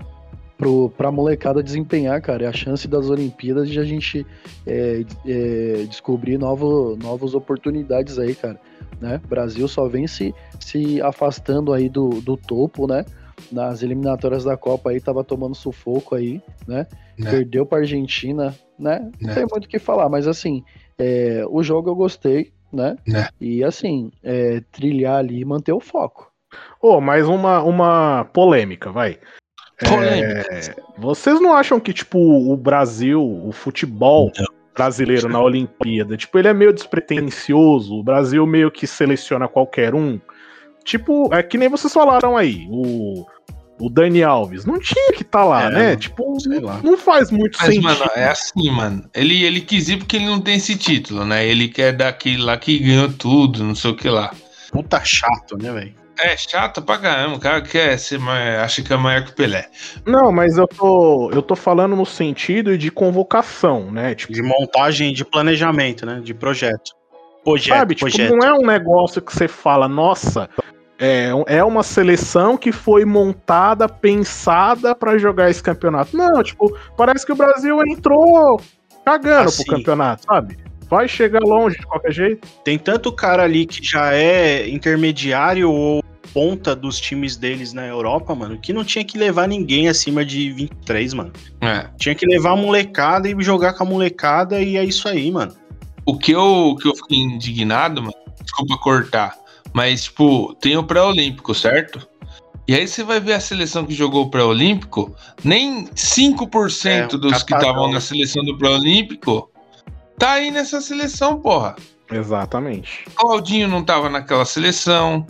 Pro, pra molecada desempenhar, cara. É a chance das Olimpíadas de a gente é, é, descobrir novo, novas oportunidades aí, cara. Né? Brasil só vem se, se afastando aí do, do topo, né? Nas eliminatórias da Copa aí, tava tomando sufoco aí, né? né? Perdeu pra Argentina, né? Não né? tem muito o que falar, mas assim, é, o jogo eu gostei, né? né? E assim, é, trilhar ali e manter o foco. Oh, mais uma, uma polêmica, vai. Polêmica. É, vocês não acham que, tipo, o Brasil, o futebol não. brasileiro na Olimpíada, tipo, ele é meio despretensioso, o Brasil meio que seleciona qualquer um? Tipo, é que nem vocês falaram aí, o, o Dani Alves não tinha que estar tá lá, é, né? Tipo, não faz muito Mas, sentido. Mas, mano, é assim, mano. Ele, ele quis ir porque ele não tem esse título, né? Ele quer daquele lá que ganhou tudo, não sei o que lá. Puta chato, né, velho? É chato pra caramba, o cara quer ser maior, acha que é maior que o Pelé. Não, mas eu tô, eu tô falando no sentido de convocação, né? Tipo, de montagem, de planejamento, né? De projeto. Projeto, Sabe, tipo, projeto. não é um negócio que você fala, nossa, é, é uma seleção que foi montada, pensada para jogar esse campeonato. Não, tipo, parece que o Brasil entrou cagando assim, pro campeonato, sabe? Vai chegar longe de qualquer jeito. Tem tanto cara ali que já é intermediário ou ponta dos times deles na Europa, mano, que não tinha que levar ninguém acima de 23, mano. É. Tinha que levar a molecada e jogar com a molecada e é isso aí, mano. O que eu, que eu fiquei indignado, mano, desculpa cortar, mas, tipo, tem o pré-olímpico, certo? E aí você vai ver a seleção que jogou o pré-olímpico, nem 5% é, dos que estavam na seleção do pré-olímpico tá aí nessa seleção, porra. Exatamente. Claudinho não tava naquela seleção.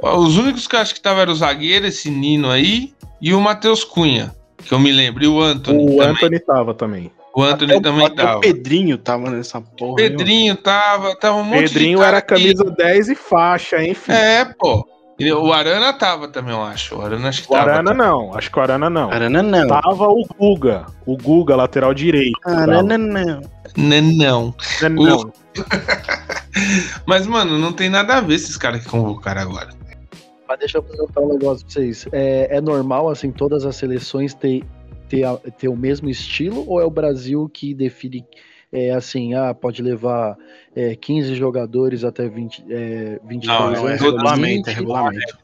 Os únicos que eu acho que tava eram o zagueiro, esse Nino aí, e o Matheus Cunha, que eu me lembro, e o Anthony. O também. Anthony tava também. O Anthony até também até tava. O Pedrinho tava nessa porra. Pedrinho aí, tava, tava um monte Pedrinho era camisa 10 e faixa, enfim. É, pô. O Arana tava também, eu acho. O Arana acho que o tava. Arana não, acho que o Arana não. Arana não. Tava o Guga. O Guga, lateral direito. Arana não. Não. Não. não. Mas, mano, não tem nada a ver esses caras que convocaram agora. Mas deixa eu perguntar um negócio pra vocês. É, é normal, assim, todas as seleções ter, ter, ter o mesmo estilo? Ou é o Brasil que define é assim, ah, pode levar é, 15 jogadores até 20, é, 22 Não, anos. É regulamento, é regulamento.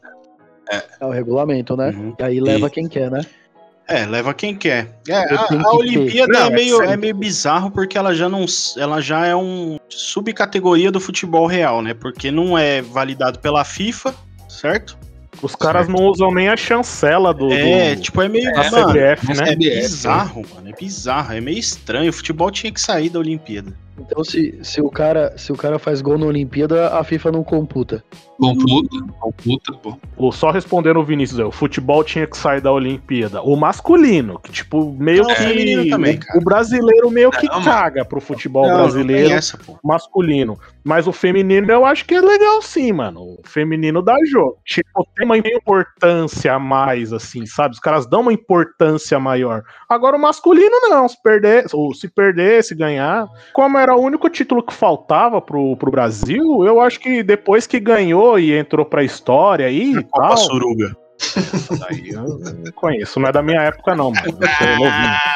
É. é o regulamento, né? Uhum. E aí leva e... quem quer, né? É, leva quem quer. É, a, a Olimpíada é, meio, é meio bizarro porque ela já não, ela já é um subcategoria do futebol real, né? Porque não é validado pela FIFA, certo? Os caras não usam nem a chancela do. É, do... tipo, é meio. da mano, CBF, né? é bizarro, mano. É bizarro. É meio estranho. O futebol tinha que sair da Olimpíada. Então, se, se, o cara, se o cara faz gol na Olimpíada, a FIFA não computa. Computa, computa, pô. O- Só respondendo o Vinícius, é, o futebol tinha que sair da Olimpíada. O masculino, que tipo, meio Não, que. feminino também, cara. o brasileiro meio que Não, mano. caga pro futebol Não, brasileiro essa, masculino. Mas o feminino eu acho que é legal sim, mano. O feminino dá jogo. Tipo, tem uma importância a mais, assim, sabe? Os caras dão uma importância maior. Agora o masculino não. Se perder, ou se perder, se ganhar. Como era o único título que faltava pro, pro Brasil, eu acho que depois que ganhou e entrou pra história aí e Copa tal. Suruga. Daí eu não conheço, não é da minha época, não, mano.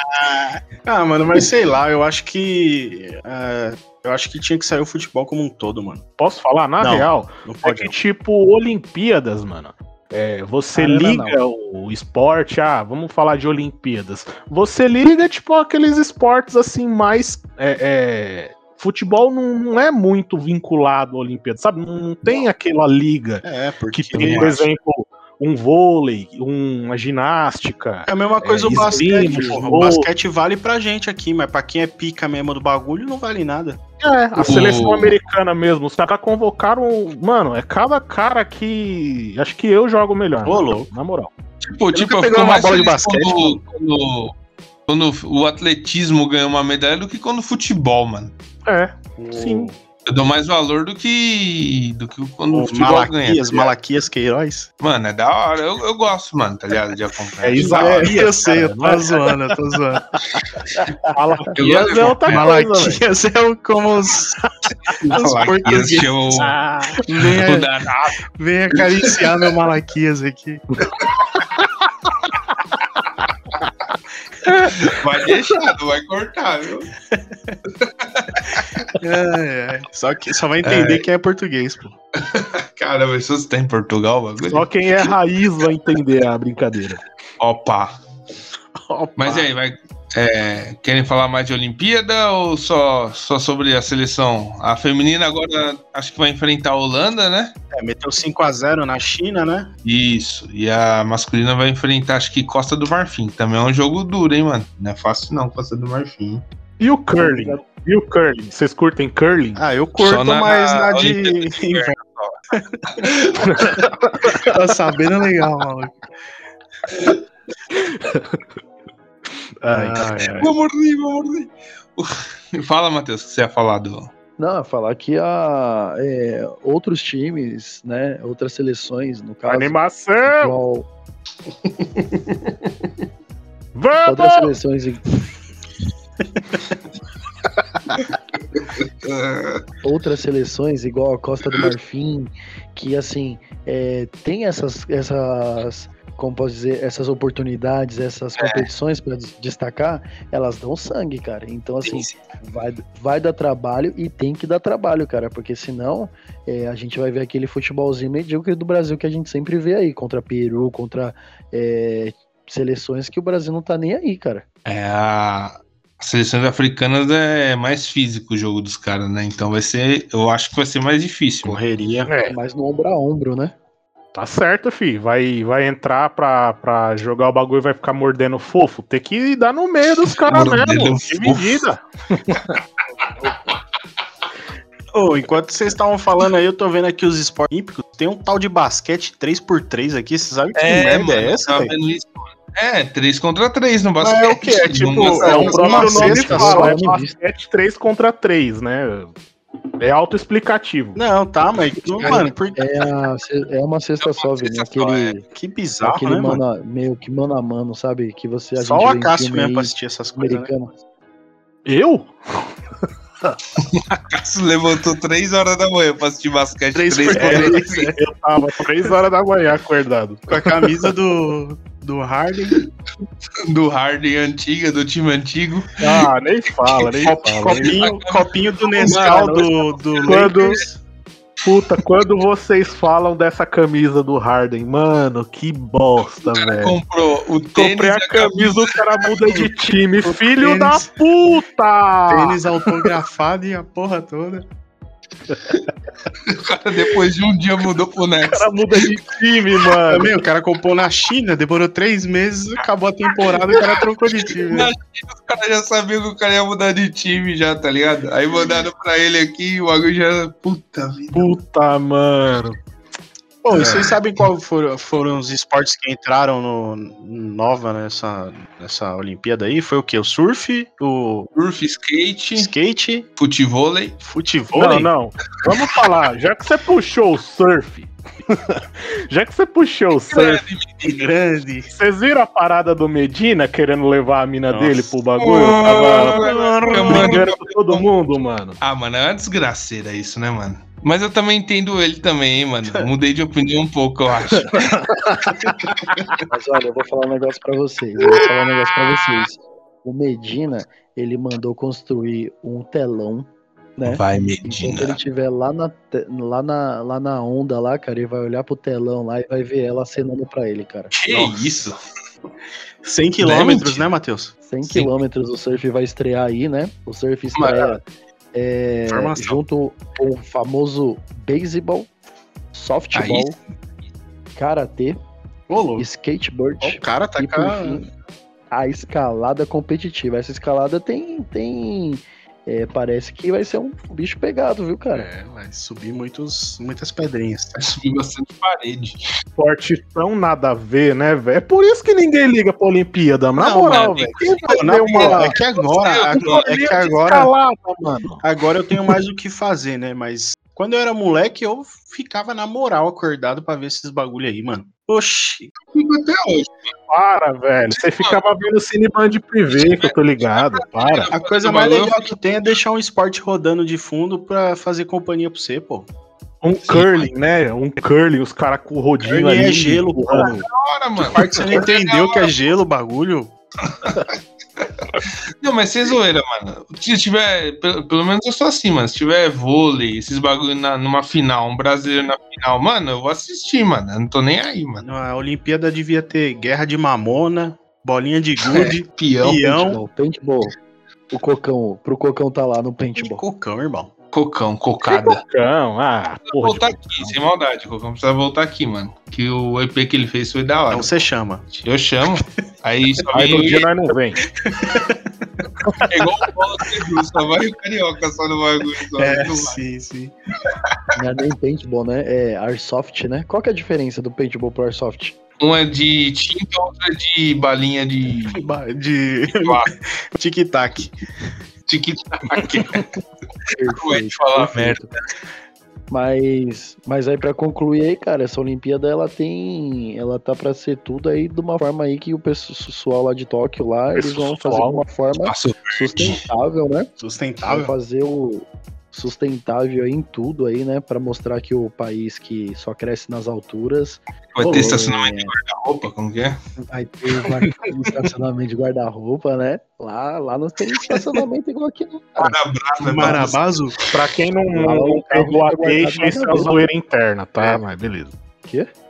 Ah, mano, mas sei lá, eu acho que. é, eu acho que tinha que sair o futebol como um todo, mano. Posso falar? Na Não, real, Não É pode. que, tipo, Olimpíadas, mano. É, você Arena, liga o esporte, ah, vamos falar de Olimpíadas. Você liga, tipo, aqueles esportes assim, mais. é, é, futebol não, não é muito vinculado à Olimpíada, sabe? Não, não tem aquela liga É, porque. que tem, por acho. Um vôlei, uma ginástica. É a mesma coisa É, o basquete, esgrima, porra. O basquete vale pra gente aqui, mas pra quem é pica mesmo do bagulho, não vale nada. É, a O- seleção americana mesmo. Os caras convocaram. Mano, é cada cara que. Acho que eu jogo melhor. Ô, louco. Na moral. Tipo, tipo, eu fico mais bola de basquete, quando, quando, quando o atletismo ganha uma medalha do que quando o futebol, mano. É, Sim. Eu dou mais valor do que do que quando o, O futebol ganha. tá Malaquias? Malaquias Queiroz. Mano, é da hora. Eu, eu gosto, mano, tá ligado? De acompanhar. É Isaías, eu sei, eu tô zoando, eu tô zoando. Malaquias é outra coisa. Malaquias é o como os, os Malaquias, portugueses. show, Ah, Vem, vem acariciar meu Malaquias aqui. Vai deixar, não vai cortar, viu? Ai, ai. Só, que, só vai entender É. quem é português, pô. Caramba, se você tá em Portugal, bagulho. só quem é raiz vai entender a brincadeira. Opa. Opa. Mas e aí, vai. É, querem falar mais de Olimpíada ou só, só sobre a seleção? A feminina agora acho que vai enfrentar a Holanda, né? É, meteu 5x0 na China, né? Isso. E a masculina vai enfrentar, acho que Costa do Marfim. Também é um jogo duro, hein, mano? Não é fácil não, Costa do Marfim. E o curling? E o curling? Vocês curtem curling? Ah, eu curto na- mais na, na de tá sabendo legal, maluco. Ai, Ai, ai. Vou morrer, vou morrer. Fala, Matheus, o que você ia falar do. Não, falar que há é, outros times, né? Outras seleções, no caso. Animação! igual outras Vamos! seleções outras seleções, igual a Costa do Marfim, que assim é, tem essas, essas, como posso dizer, essas oportunidades, essas competições para destacar, elas dão sangue, cara. Então assim vai, vai dar trabalho e tem que dar trabalho, cara, porque senão é, a gente vai ver aquele futebolzinho medíocre do Brasil que a gente sempre vê aí contra Peru, contra é, seleções que o Brasil não tá nem aí, cara. É, a... As seleções africanas é mais físico o jogo dos caras, né? Então vai ser. Eu acho que vai ser mais difícil. Correria. É, Mais no ombro a ombro, né? Tá certo, fi. Vai, vai entrar pra, pra jogar o bagulho e vai ficar mordendo fofo. Tem que dar no meio dos caras mesmo. fofo. Dividida. Ô, enquanto vocês estavam falando aí, eu tô vendo aqui os esportes olímpicos. Tem um tal de basquete 3x3 aqui. Você sabe que merda mano, é essa, isso, mano. É, 3 contra 3 no Mas basquete. é o quê? É tipo, É, É, o próprio nome fala, é basquete 3 contra 3, né? É autoexplicativo. Não, tá, mas, não, mano, por... É, a, é uma cesta É só, só, Aquele, que bizarro, aquele né, mano? mano, a- meio que mano a mano, sabe? Que você a Só gente o Acácio mesmo pra assistir essas coisas, né? Eu? Cássio levantou 3 horas da manhã pra assistir basquete. 3 3 por contra 3, 3. é. Eu tava 3 horas da manhã acordado. Com a camisa do, do Harden. Do Harden antiga, do time antigo. Ah, nem fala, nem Cop- fala. nem copinho, copinho do Nescau do, do Quando- Lakers. Puta, quando vocês falam dessa camisa do Harden, mano, que bosta, velho. Comprou o tênis. Comprei a camisa, do cara muda de time. O Filho tênis- da puta! Tênis autografado e a porra toda. O cara depois de um dia mudou pro O Nets. cara muda de time, mano. Também, o cara comprou na China, demorou três meses, acabou a temporada e o cara trocou de time. né? Imagina, os caras já sabiam que o cara ia mudar de time já, tá ligado? Aí mandaram pra ele aqui e o bagulho já. Puta vida. Puta, mano. Pô, e vocês sabem qual foram, foram os esportes que entraram no nova nessa, nessa Olimpíada aí? Foi o quê? O surf, o Surf, skate, skate, futevôlei. futebol? Não, não. Vamos falar. Já que você puxou o surf. já que você puxou o surf. grande. Vocês viram a parada do Medina querendo levar a mina Nossa. dele pro bagulho? Oh, Tava pra todo mundo, mano. Ah, mano, é uma desgraceira isso, né, mano? Mas eu também entendo ele também, hein, mano. Mudei de opinião um pouco, eu acho. Mas olha, eu vou falar um negócio pra vocês. Eu vou falar um negócio pra vocês. O Medina, ele mandou construir um telão, né? Vai, Então, se ele Medina. estiver lá na, lá, na, lá na onda lá, cara, ele vai olhar pro telão lá e vai ver ela acenando pra ele, cara. Que Nossa. isso? 100 quilômetros, né, Matheus? 100 Sim. quilômetros o surf vai estrear aí, né? O surf estreia é, junto com o famoso beisebol, softball, karatê, skateboard O cara tá e por fim a escalada competitiva. Essa escalada tem tem é, parece que vai ser um bicho pegado, viu, cara? É, vai subir muitos, muitas pedrinhas. Vai subir bastante parede. Esporte tão nada a ver, né, velho? É por isso que ninguém liga pra Olimpíada, mano. Na Não, moral, velho. Uma. é que agora, é que agora, Escalada, mano. agora eu tenho mais o que fazer, né? Mas quando eu era moleque, eu ficava na moral acordado pra ver esses bagulho aí, mano. Oxi. Fico até hoje. Para, velho. Você ficava vendo Cineband privê, que eu tô ligado. Para. A coisa mais legal que tem é deixar um esporte rodando de fundo pra fazer companhia pra você, pô. Um curling, né? Um curling, os caras com o rodinho Curling ali. é gelo, pô. Bora, mano. Parte você não entendeu que é gelo o bagulho. Não, mas sem zoeira, mano. Se tiver, pelo, menos eu sou assim, mano. Se tiver vôlei, esses bagulho na, numa final, um brasileiro na final, mano, eu vou assistir, mano. Eu não tô nem aí, mano. A Olimpíada devia ter guerra de mamona, bolinha de gude, Peão, Peão. Paintball, paintball. O Cocão, pro Cocão tá lá no paintball. cocão, irmão. Cocão, cocada. Cão, ah, Precisa porra. voltar aqui, sem maldade, Cocão precisa voltar aqui, mano. Que o EP que ele fez foi da hora. Então você chama. Eu chamo. Aí só Aí no dia nós não vem. é igual o Paulo Pedro, só vai o carioca só no bagulho. É, não vai. sim, sim. Não é nem paintball, né? É Airsoft, né? Qual que é a diferença do paintball pro Airsoft? Um é de tinta, outro é de balinha de De tic-tac. Tic-tac. Te falar perfeito. Mas, mas aí pra concluir aí, cara, essa Olimpíada ela tem, ela tá pra ser tudo aí de uma forma aí que o pessoal lá de Tóquio lá, eles vão fazer de uma forma sustentável, né? Vão Sustentável. fazer o sustentável aí em tudo aí, né, Pra mostrar que o país que só cresce nas alturas Vai ter Ô, estacionamento é, de guarda-roupa, como que é? vai ter guarda- estacionamento de guarda-roupa, né? Lá, lá não tem estacionamento igual aqui não. Cara brava, Marabazo. Pra quem não, não pegou a na isso é zoeira interna, tá? É. Mas beleza.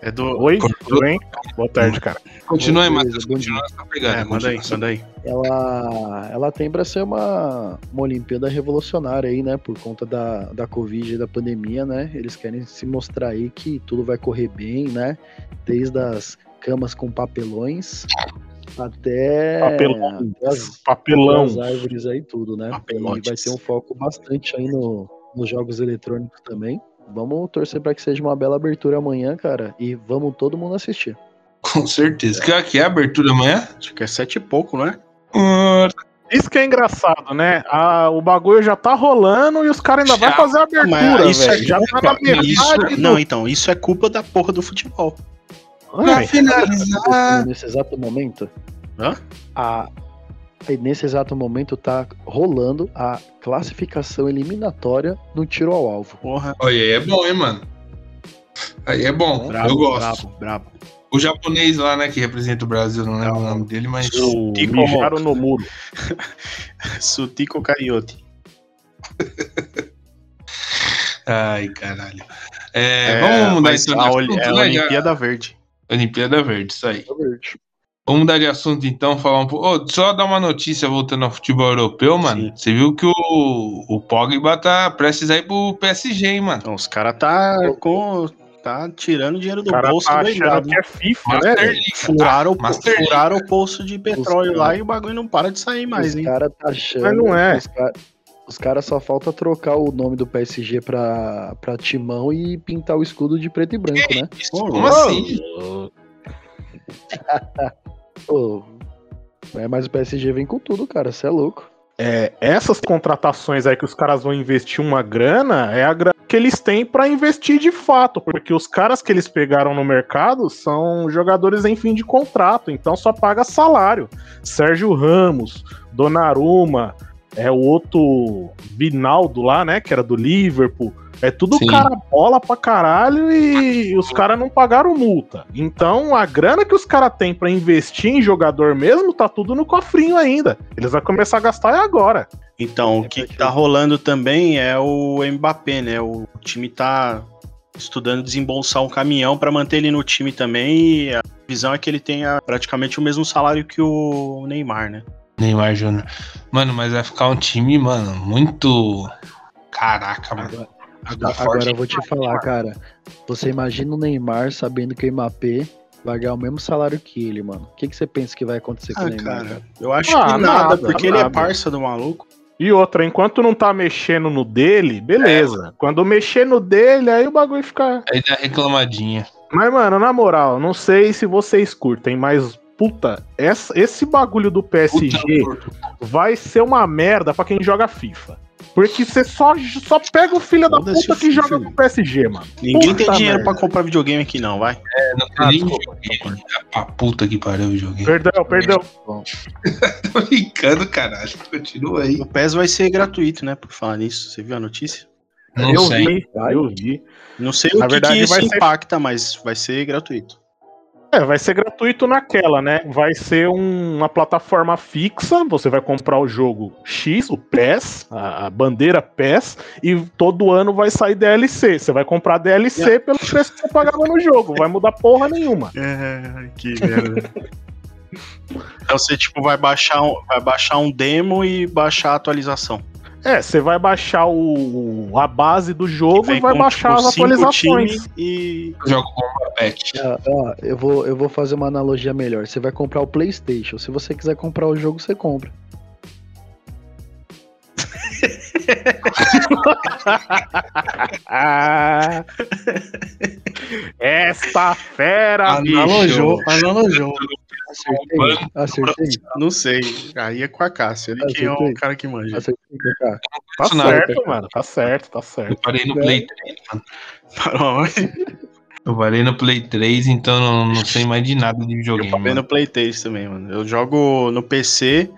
É do. Oi, tudo bem? Boa tarde, cara. Continua aí, Matheus. Continua essa pegada. É, manda aí, manda aí. ela, ela tem para ser uma, uma Olimpíada revolucionária aí, né? Por conta da, da Covid e da pandemia, né? Eles querem se mostrar aí que tudo vai correr bem, né? Desde as camas com papelões até, Papelão. até as, Papelão. as árvores aí, tudo, né? E Papelotes. vai ter um foco bastante aí no, nos jogos eletrônicos também. Vamos torcer para que seja uma bela abertura amanhã, cara. E vamos todo mundo assistir. Com certeza. Que aqui é a abertura amanhã? Acho que é sete e pouco, né? Ah, Isso que é engraçado, né? Ah, o bagulho já tá rolando e os caras ainda vão Já. fazer a abertura, Mas isso velho. é Já tá na metade Isso, do... não, então, isso é culpa da porra do futebol. Pra finalizar. nesse exato momento. Hã? A, e nesse exato momento tá rolando a classificação eliminatória no tiro ao alvo. Porra. Olha, aí é bom, hein, mano? Aí é bom. Brabo, eu gosto. brabo, brabo. O japonês lá, né, que representa o Brasil, não lembro o nome dele, mas. o Tico mijaram no muro. Sutico Cariote. Ai, caralho. É, É, vamos mudar de a, assunto, Oli- é a né, já? Olimpíada Verde. Olimpíada Verde, isso aí. Verde. Vamos mudar de assunto então, falar um pouco. Oh, só dar uma notícia voltando ao futebol europeu, mano. Sim. Você viu que o, o Pogba tá prestes a ir pro PSG, hein, mano? Então, os caras tá com. Tá tirando dinheiro do bolso tá doidado. Que é FIFA, Master né? League, furaram, tá. o, furaram o poço de petróleo os lá cara... e o bagulho não para de sair mais, os hein? Os caras tá achando. Mas não é. Os caras os caras só falta trocar o nome do PSG pra, pra Timão e pintar o escudo de preto e branco, né? Isso, como assim? Pô, é, mas o PSG vem com tudo, cara. Você é louco. É, essas contratações aí que os caras vão investir uma grana é a grana que eles têm para investir de fato, porque os caras que eles pegaram no mercado são jogadores em fim de contrato, então só paga salário. Sérgio Ramos, Donnarumma, é o outro Vinaldo lá, né, que era do Liverpool. É tudo Sim. cara bola pra caralho e os caras não pagaram multa. Então a grana que os caras têm para investir em jogador mesmo tá tudo no cofrinho ainda. Eles vão começar a gastar agora. Então, o que tá rolando também é o Mbappé, né? O time tá estudando desembolsar um caminhão para manter ele no time também e a visão é que ele tenha praticamente o mesmo salário que o Neymar, né? Neymar Júnior. Mano, mas vai ficar um time, mano, muito. Caraca, mano. Agora, agora eu vou te falar, cara. Você imagina o Neymar sabendo que o Mbappé vai ganhar o mesmo salário que ele, mano. O que, que você pensa que vai acontecer ah, com o Neymar? Cara, eu acho ah, que nada, nada porque nada. ele é parça do maluco. E outra, enquanto não tá mexendo no dele, beleza. É. Quando mexer no dele, aí o bagulho fica. Aí dá reclamadinha. Mas, mano, na moral, não sei se vocês curtem, mas puta, essa, esse bagulho do PSG puta, vai ser uma merda para quem joga FIFA. Porque você só, só pega o filho da puta que joga no PSG, mano. Ninguém puta tem dinheiro merda. pra comprar videogame aqui, não, vai. É, não tem ah, nem videogame. A puta que pariu o videogame. Perdão, perdão. Tô brincando, caralho. Continua aí. O PES vai ser gratuito, né? Por falar nisso. Você viu a notícia? Não eu sei. Vi, eu vi. Não sei Na o que, verdade, que isso vai impacta, ser... mas vai ser gratuito. É, vai ser gratuito naquela, né? Vai ser um, uma plataforma fixa, você vai comprar o jogo X, o PES, a, a, bandeira PES, e todo ano vai sair DLC. Você vai comprar DLC yeah. pelo preço que você pagava no jogo, vai mudar porra nenhuma. É, que merda. então você tipo vai baixar um, vai baixar um demo e baixar a atualização. É, você vai baixar o, a base do jogo e, vai com, baixar tipo, as atualizações. E jogo bomba pet. Ah, ó, eu vou, eu vou fazer uma analogia melhor. Você vai comprar o PlayStation. Se você quiser comprar o jogo, você compra. Esta fera, Analojou, analojou. Acertei, acertei. Não sei. Aí é com a Cássia. Ele que é o cara que manja. Acertei, tá, tá certo, mano. Tá certo, tá certo. Eu parei no Play 3, mano. Parou Eu parei no Play 3, então não, não sei mais de nada de videogame. Eu parei no Play 3 também, mano. Eu jogo no PC,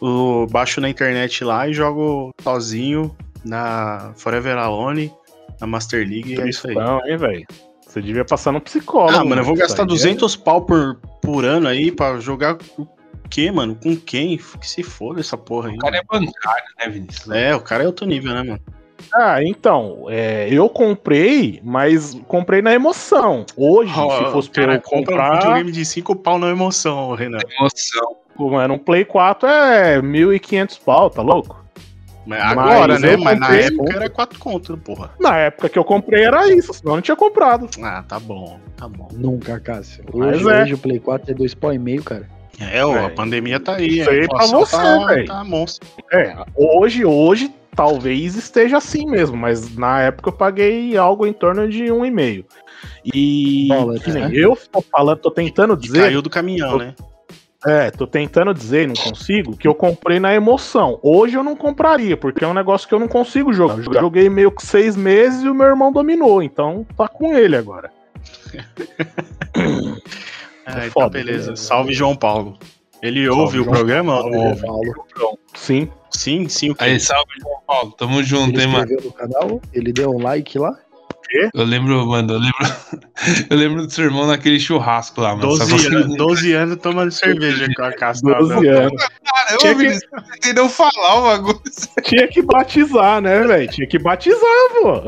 o, baixo na internet lá e jogo sozinho na Forever Alone, na Master League. e é isso aí. Não, hein, velho? Você devia passar no psicólogo. Ah, mano, eu vou gastar 200 é... pau por, por ano aí pra jogar o quê, mano? Com quem? Que se foda essa porra aí. O cara é bancário, né, Vinícius? É, o cara é outro nível, né, mano? Ah, então, é, eu comprei, mas comprei na emoção. Hoje, oh, se fosse pra eu comprar... um videogame de 5 pau na emoção, Renan. Emoção. Pô, mano, um Play 4 é 1.500 pau, tá louco? Mas agora, mas né? Mas na época era 4 conto, porra. Na época que eu comprei era isso, senão eu não tinha comprado. Ah, tá bom, tá bom. Nunca, Cássio. Hoje, é. hoje o Play 4 é 2 pau e meio, cara. É, ó, a pandemia tá aí. Sei pra você, tá, velho. Tá monstro. É, hoje, hoje talvez esteja assim mesmo, mas na época eu paguei algo em torno de um e meio. E Bola, que nem né? eu tô falando, tô tentando dizer. E caiu do caminhão, né? É, tô tentando dizer, não consigo, que eu comprei na emoção. Hoje eu não compraria, porque é um negócio que eu não consigo jogar. Eu joguei meio que seis meses e o meu irmão dominou, então tá com ele agora. é, é foda, beleza. Salve João Paulo. Ele salve, ouve João o programa? Paulo, Paulo. Sim. Sim, sim. Aí, salve João Paulo. Tamo junto, ele hein, mano. no canal, ele deu um like lá. Eu lembro, mano, eu lembro, Eu lembro do seu irmão naquele churrasco lá, mano. 12, anos, 12 anos tomando cerveja com a casca. 12 anos. Caramba, Tinha que- entendeu falar o bagulho. Tinha que batizar, né, velho? Tinha que batizar, pô.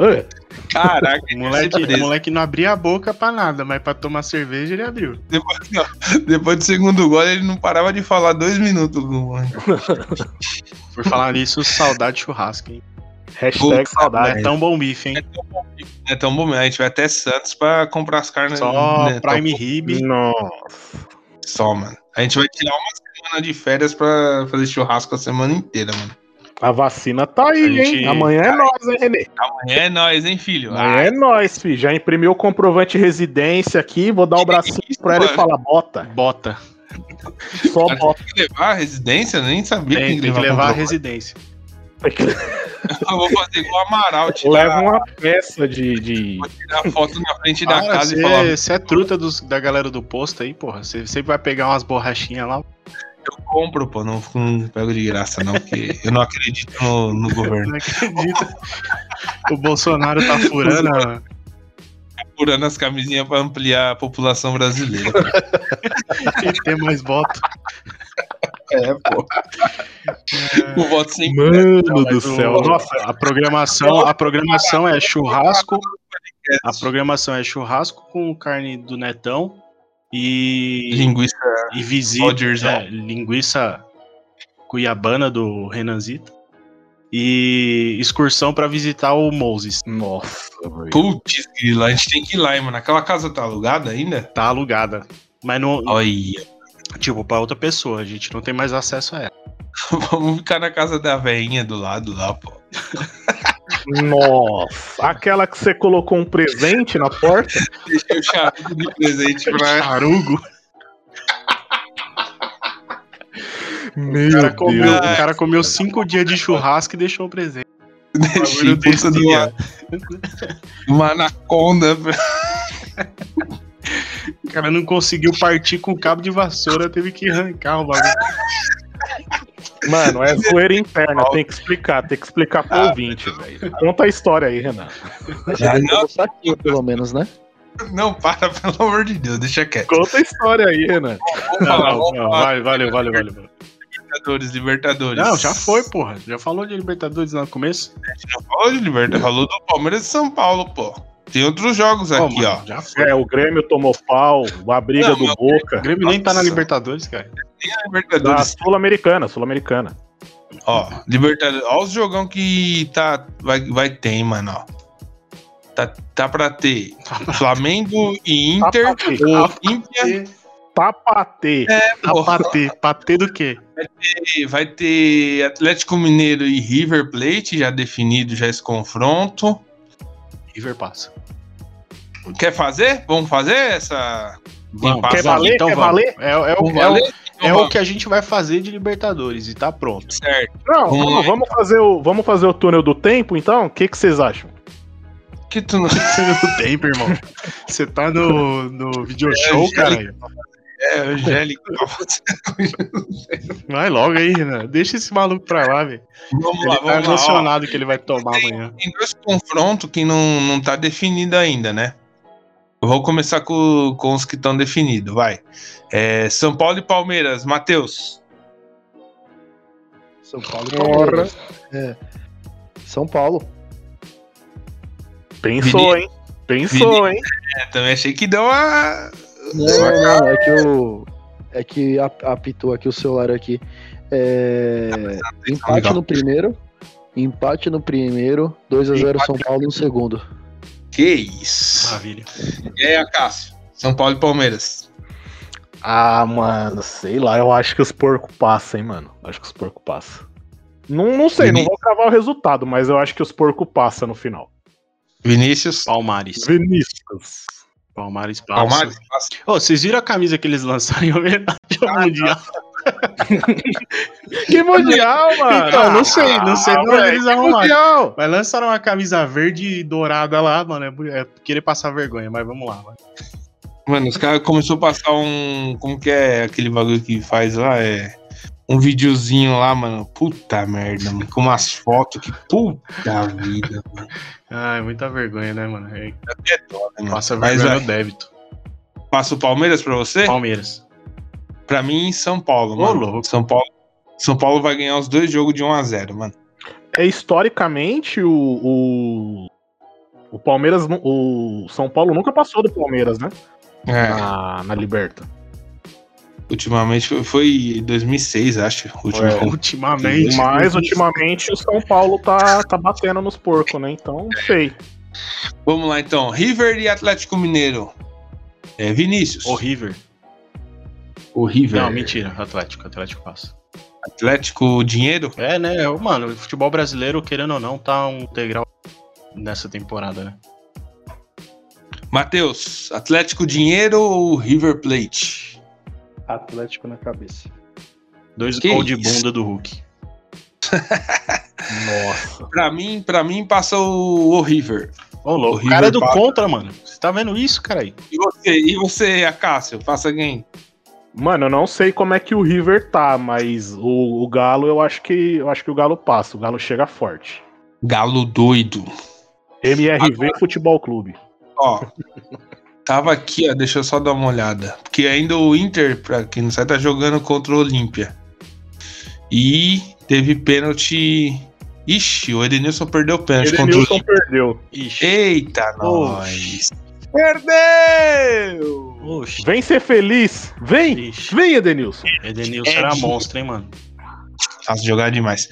Caraca, O moleque, o moleque não abria a boca pra nada, mas pra tomar cerveja ele abriu. Depois, não, depois do segundo gol, ele não parava de falar dois minutos. Por falar nisso, saudade de churrasco, hein? Hashtag Não saudade. é tão bom bife, hein? É tão bom, a gente vai até Santos pra comprar as carnes. Só né, Prime tão- Rib. Nossa. Só, mano. A gente vai tirar uma semana de férias pra fazer churrasco a semana inteira, mano. A vacina tá aí, A gente- hein? Amanhã é nós, hein, Renê? Amanhã é nóis, hein, filho? Amanhã é nós, filho. Já imprimiu o comprovante residência aqui, vou dar o bracinho isso, pra ela e falar, bota. Bota. Só Cara, bota. Tem que levar a residência? Eu nem sabia Tem, que tem que levar a comprovante. residência. Eu vou fazer igual Amaral, tirar, Leva uma peça de. de... tirar foto na frente da Para, casa e falar: Você é truta dos- da galera do posto aí, porra. Você sempre vai pegar umas borrachinhas lá. eu compro, pô, não, não pego de graça, não, porque eu não acredito no, no governo. Não acredita. o Bolsonaro tá furando. a- Furando as camisinhas pra ampliar a população brasileira. e ter mais voto. É, pô. O voto sem Mano Não, do o- céu. Nossa, A programação, a programação é churrasco. A programação é churrasco com carne do Netão e, linguiça e visita é, linguiça cuiabana do Renanzito e excursão pra visitar o Moses. nossa, velho. Putz, a gente tem que ir lá, hein, mano. Aquela casa tá alugada ainda? Tá alugada. Mas não, Olha, tipo, pra outra pessoa, a gente não tem mais acesso a ela. vamos ficar na casa da veinha do lado lá, pô. Nossa. Aquela que você colocou um presente na porta. Deixei o charuto de presente pra. Charugo. Meu O cara, comeu, Deus. o cara comeu cinco dias de churrasco e deixou o presente. Deixei Bagulho puta de uma, uma anaconda. O cara não conseguiu partir com o cabo de vassoura, teve que arrancar o bagulho. Mano, é zoeira interna. Tem que explicar. Tem que explicar pro ouvinte, velho. Conta a história aí, Renato. Ah, não, saquinho, pelo menos, né? não, para, pelo amor de Deus, deixa quieto. Conta a história aí, Renato. Não, não, não, vale, valeu, valeu, valeu. Libertadores, Libertadores. Não, já foi, porra. Já falou de Libertadores lá no começo? A gente não falou de Libertadores, falou do Palmeiras e São Paulo, pô. Tem outros jogos Pô, aqui, mano, ó. Já foi. É, o Grêmio tomou pau, a briga Não, do Boca. O Grêmio nem tá na. Libertadores, cara. Tem a Da Libertadores. Sul-Americana, Sul-Americana. Ó, Libertadores. Ó, os jogão que tá, vai, vai ter, hein, mano, ó. Tá, tá pra ter Flamengo e Inter, Tá pra ter. Olímpia. Tapatê. A patê. Patê do quê? e Vai ter Atlético Mineiro e River Plate, já definido já esse confronto. River passa. Quer fazer? Vamos fazer essa. Vamos? Quer valer? Então Quer vamos. valer? É, é o, é o- Valeu? é Então o vamos. que a gente vai fazer de Libertadores e tá pronto. Certo. Não, Vamos vamos, lá, vamos fazer o, vamos fazer o túnel do tempo, então? O que, que vocês acham? Que tu não. Você não tem, irmão. Você tá no, no video show, É, caralho. É, Angélica. Vai logo aí, Renan. Deixa esse maluco pra lá, velho. vamos Ele lá, tá vamos lá. ó. emocionado que ele vai tomar amanhã. Tem dois confrontos que não, não tá definido ainda, né? Eu vou começar com, com os que estão definidos, vai. É, São Paulo e Palmeiras. Matheus. São Paulo e. Palmeiras. É. São Paulo. Pensou, hein? Pensou, hein? É, também achei que deu uma. Não, não, não, é que eu. É que ap- apitou aqui o celular aqui. É, empate no primeiro. Empate no primeiro. 2x0 São Paulo no segundo. Que isso. Maravilha. E aí, Acácio? São Paulo e Palmeiras. Ah, mano, sei lá, eu acho que os porcos passam, hein, mano. Acho que os porcos passam. Não, não sei, não Vini- vou cravar o resultado, mas eu acho que os porcos passam no final. Vinícius. Palmares. Vinícius. Palmares passa. Palmares. Ô, vocês viram a camisa que eles lançaram em homenagem ao Mundial? Que mundial, mano! Então, não sei, não sei de onde velho, eles que arrumaram. mundial! Mas lançaram uma camisa verde e dourada lá, mano. É, é querer passar vergonha, mas vamos lá. vai. Mano, os caras começaram a passar um. Como que é aquele bagulho que faz lá? É. um videozinho lá, mano. Puta merda, mano. Com umas fotos que puta vida, mano. Ai, muita vergonha, né, mano? É, É dó, né, mano? passa Mas vergonha vai. no débito. Passa o Palmeiras pra você? Palmeiras. Pra mim, São Paulo, Ô, mano. louco. São Paulo. São Paulo vai ganhar os dois jogos de 1 a 0 mano. É historicamente o, o, o Palmeiras, o São Paulo nunca passou do Palmeiras, né? É, Na, na Liberta. Ultimamente foi, foi 2006, acho. É. Ultimamente. Mas ultimamente o São Paulo tá, tá batendo nos porcos, né? Então, não sei. Vamos lá então. River e Atlético Mineiro. É Vinícius. O River. O River. Não, mentira. Atlético. Atlético passa. Atlético Dinheiro? É, né? Mano, o futebol brasileiro, querendo ou não, tá um integral nessa temporada, né? Matheus, Atlético Dinheiro ou River Plate? Atlético na cabeça. Dois Que gols de bunda do Hulk. Nossa. Pra mim, pra mim passa o, o River. Ô, louco. O O River cara é do passa. contra, mano. Você tá vendo isso, cara aí? E você, e você, Acácio, passa quem? Mano, eu não sei como é que o River tá, mas o, o Galo, eu acho que eu acho que o Galo passa. O Galo chega forte. Galo doido. MRV Futebol Clube. Ó, tava aqui, ó, deixa eu só dar uma olhada. Porque ainda o Inter, pra quem não sabe, tá jogando contra o Olímpia. E teve pênalti. Ixi, o Edenilson perdeu o pênalti contra o Edenilson perdeu. Ixi. Eita, nós. Perdeu! Oxi. Vem ser feliz. Vem. Ixi. Vem, Edenilson. Edenilson era Ed. monstro, hein, mano. Fácil jogar demais.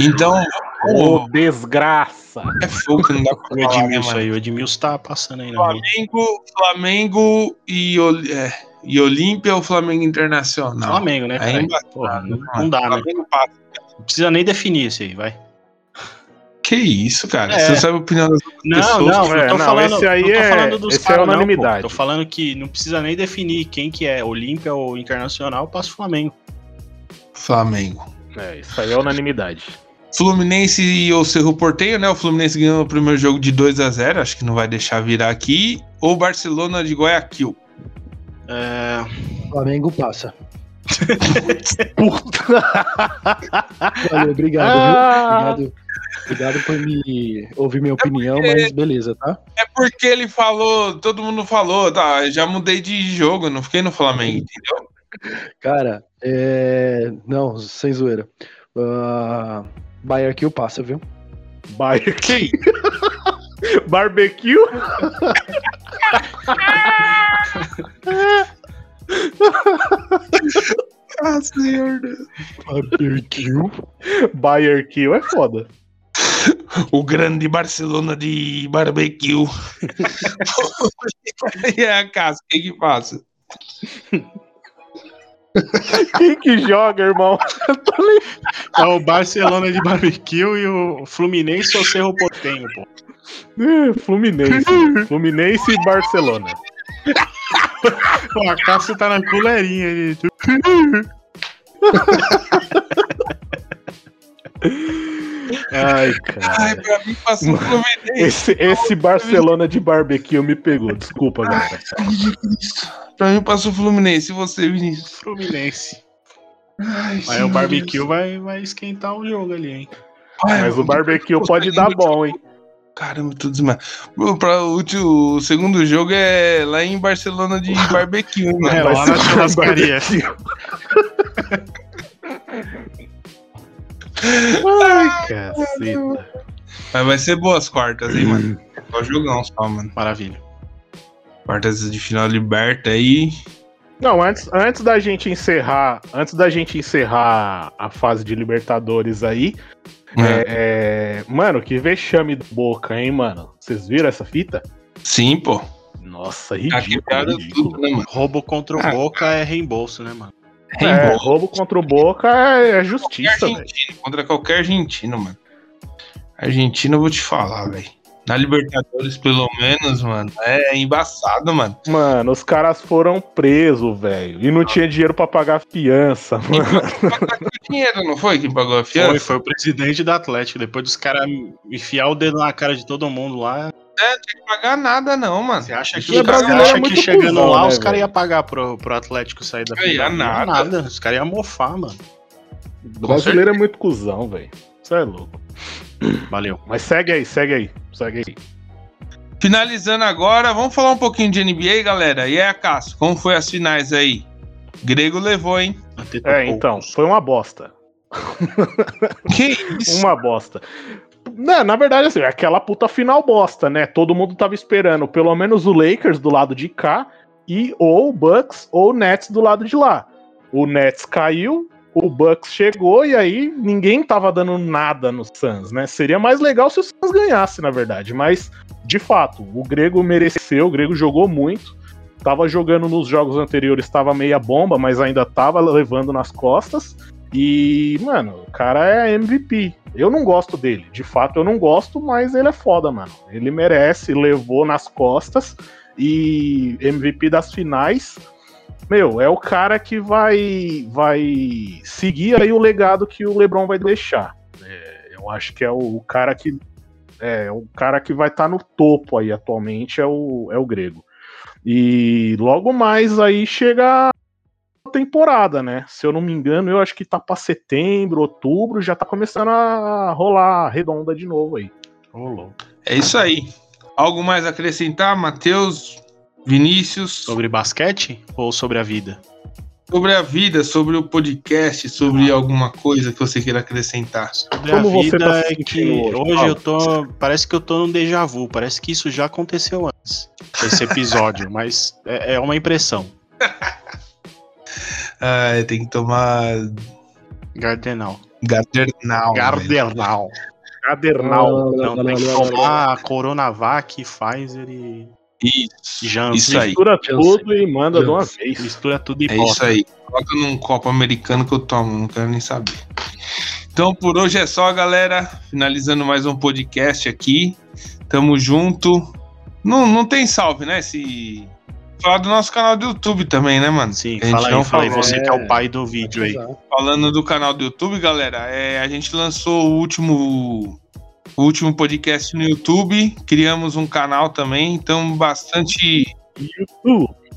Então, Ô, desgraça. é fogo que não dá pra o falar, Edmilson aí, o Edmilson tá passando aí. Flamengo, Flamengo e, Ol- é, e Olímpia ou Flamengo Internacional? Flamengo, né, embaixo, Porra, não, não dá, né? Flamengo passa. Não precisa nem definir esse aí, vai. Que isso, cara? É. Você não sabe a opinião das Não, pessoas? não, é, eu tô não, falando, esse aí não tô é- falando dos esse é caras, não, unanimidade. pô. Tô falando que não precisa nem definir quem que é, Olímpia ou Internacional, passa o Flamengo. Flamengo. É, isso aí é unanimidade. Fluminense ou Cerro Porteio, né? O Fluminense ganhou o primeiro jogo de 2 a 0 acho que não vai deixar virar aqui. Ou Barcelona de Guayaquil. É, Flamengo passa. Puta. Valeu, obrigado, Ah. viu? Obrigado, obrigado por me ouvir minha opinião, mas beleza, tá? É porque ele falou, todo mundo falou, tá? Já mudei de jogo, não fiquei no Flamengo, entendeu? Cara, é. Não, sem zoeira. Uh... Bayern Kill passa, viu? Barbecue. Barbecue? Ah, senhor. Barbecue? Bayer Kill é foda. O grande Barcelona de barbecue. e a casa, o que que passa? Quem que joga, irmão? é o Barcelona de barbecue e o Fluminense ou Cerro Portenho, pô. É, Fluminense. Fluminense e Barcelona. Pô, a Cássio tá na colerinha aí. Ai, cara. Ai, pra mim passou o Fluminense. Esse, esse Barcelona de barbecue me pegou. Desculpa, galera. Pra mim passou o Fluminense. E você, Vinícius? Fluminense. Ai, Aí o barbecue vai, vai esquentar o jogo ali, hein? Ai, Mas o barbecue pode dar bom, hein? Caramba, tudo demais. Pra, o, último- o segundo jogo é lá em Barcelona de barbecue, mano. É, lá na churrascaria. Ai, caceta. Mas vai ser boas quartas, hein, mano? Só jogão só, mano. Maravilha. Quartas de final liberta aí. Não, antes, antes da gente encerrar, antes da gente encerrar a fase de Libertadores aí, É. é, mano, que vexame do Boca, hein, mano? Vocês viram essa fita? Sim, pô. Nossa, Tá ridículo, ridículo. tudo, né, mano? Roubo contra o Ah. Boca é reembolso, né, mano? É, roubo contra o Boca é, é justiça, velho. argentino, contra qualquer argentino, mano. Argentina, eu vou te falar, velho. Na Libertadores, pelo menos, mano, é embaçado, mano. Mano, os caras foram presos, velho. E não tinha dinheiro pra pagar a fiança, mano. O dinheiro, não foi quem pagou a Foi, fiança? foi o presidente do Atlético. Depois dos caras enfiar o dedo na cara de todo mundo lá. Não tem que pagar nada, não, mano. Você acha que, os caras brasileiro é acha muito que chegando cuzão, lá né, os caras iam pagar pro, pro Atlético sair da Ia final? nada. Os caras iam mofar, mano. O brasileiro é muito cuzão, velho. Isso é louco. Valeu. Mas segue aí, segue aí, segue aí. Finalizando agora, vamos falar um pouquinho de NBA, galera. E aí, Cássio, como foi as finais aí? Grego levou, hein? É, então, foi uma bosta. Que isso? Uma bosta. Não, na verdade, assim, é aquela puta final bosta, né? Todo mundo tava esperando pelo menos o Lakers do lado de cá e ou o Bucks ou o Nets do lado de lá. O Nets caiu, o Bucks chegou e aí ninguém tava dando nada no Suns, né? Seria mais legal se o Suns ganhasse, na verdade, mas de fato, o Grego mereceu, o Grego jogou muito. Tava jogando nos jogos anteriores, tava meia bomba, mas ainda tava levando nas costas. E, mano, o cara é MVP. Eu não gosto dele. De fato, eu não gosto, mas ele é foda, mano. Ele merece, levou nas costas. E MVP das finais. Meu, é o cara que vai vai seguir aí o legado que o LeBron vai deixar. É, eu acho que é o, cara que é o cara que vai estar tá no topo aí atualmente é o, é o Grego. E logo mais aí chega temporada, né? Se eu não me engano, eu acho que tá para setembro, outubro, já tá começando a rolar redonda de novo aí. Rolou. É isso aí. Algo mais a acrescentar, Matheus, Vinícius? Sobre basquete ou sobre a vida? Sobre a vida, sobre o podcast, sobre ah. alguma coisa que você queira acrescentar. Sobre Como a vida tá é que hoje, hoje eu tô. Parece que eu tô num déjà vu. Parece que isso já aconteceu antes. Esse episódio, mas é, é uma impressão. Ah, tem que tomar. Gardenal. Gardenal. Gardenal. Gardenal. Não, tem que tomar Coronavac, Pfizer e. Isso, Janssen. isso aí. Mistura tudo e manda de uma vez. Mistura tudo e É isso aí. Coloca num copo americano que eu tomo, não quero nem saber. Então por hoje é só, galera. Finalizando mais um podcast aqui. Tamo junto. Não, não tem salve, né? Se falar do nosso canal do YouTube também, né, mano? Sim, a fala aí, fala aí, você que é o pai do vídeo aí. Falando do canal do YouTube, galera, é, a gente lançou o último o último podcast no YouTube, criamos um canal também, então bastante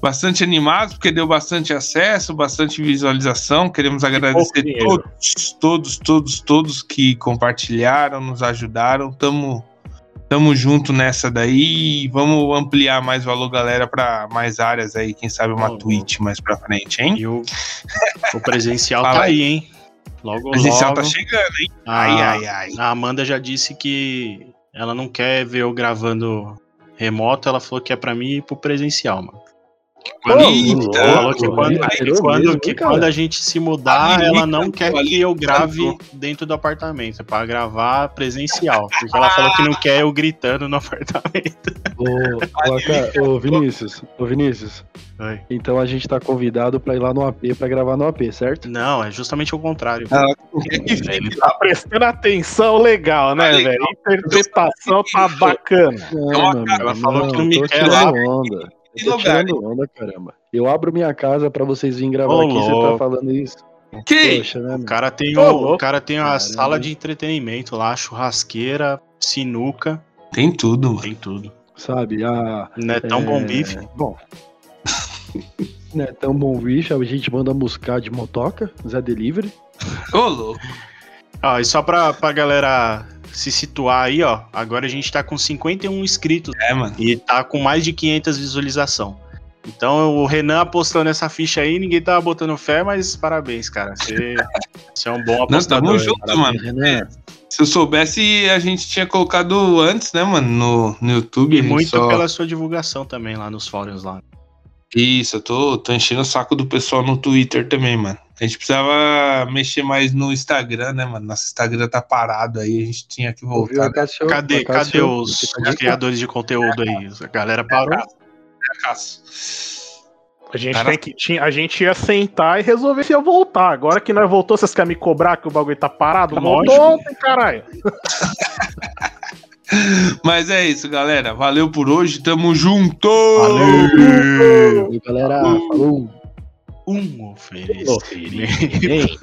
bastante animados, porque deu bastante acesso, bastante visualização. Queremos agradecer todos, todos, todos, todos que compartilharam, nos ajudaram. Tamo Tamo junto nessa daí. Vamos ampliar mais valor, galera, para mais áreas aí. Quem sabe uma oh, Twitch mais pra frente, hein? E o, o presencial tá aí, hein? Logo, o presencial tá logo, tá chegando, hein? A, ai, ai, ai. A Amanda já disse que ela não quer ver eu gravando remoto. Ela falou que é pra mim ir pro presencial, mano. Quando, Eita, falou que quando, quando, mesmo, que quando a gente se mudar, ela não quer que eu grave dentro do apartamento, é pra gravar presencial. Porque ela falou que não quer eu gritando no apartamento. Ô, ô, ô Vinícius, ô Vinícius. Oi. Então a gente tá convidado pra ir lá no AP pra gravar no AP, certo? Não, é justamente o contrário. Ah, ele tá prestando atenção legal, né, tá velho? Interpretação tá bacana. Não, não, ela falou não, que não me quer lá. Onda que lugar? Onda, caramba. Eu abro minha casa pra vocês virem gravar aqui, você tá falando isso. Que? Poxa, né, o cara tem, o, o cara tem a Caramba. sala de entretenimento lá, churrasqueira, sinuca. Tem tudo, mano. Tem tudo. Sabe, a. Não é tão é... bom bife? Bom. Não é tão bom bife, a gente manda buscar de motoca, Zé Delivery. Ô, louco. Ó, e só pra, pra galera se situar aí, ó, agora a gente tá com 51 inscritos. É, mano. E tá com mais de 500 visualização. Então o Renan apostou nessa ficha aí, ninguém tava botando fé, mas parabéns, cara. Você, você é um bom apostador. Não, tamo junto, parabéns, mano. Renan. Se eu soubesse, a gente tinha colocado antes, né, mano, no, no YouTube. E muito só... pela sua divulgação também lá nos fóruns lá. Isso, eu tô, tô enchendo o saco do pessoal no Twitter também, mano. A gente precisava mexer mais no Instagram, né, mano? Nosso Instagram tá parado aí, a gente tinha que voltar. Né? cadê cadê os, os criadores de conteúdo aí? A galera parou. A, gente, tem que, tinha, a gente ia sentar e resolver se ia voltar. Agora que nós voltou, vocês querem me cobrar que o bagulho tá parado? Tá Voltou caralho. Mas é isso, galera. Valeu por hoje. Tamo junto! Valeu! Valeu galera. Falou! Um oferecimento.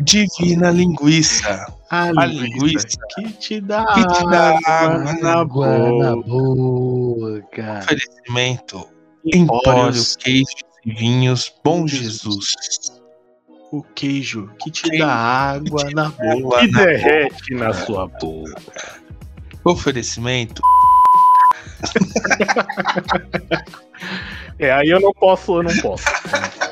Divina linguiça. A, a linguiça, que te dá, que te dá água, na, boca. na boca. Oferecimento. Empório, queijos e vinhos. Bom Jesus. o queijo que te dá água na boca. Que derrete na sua boca. Oferecimento. É, aí eu não posso, eu não posso.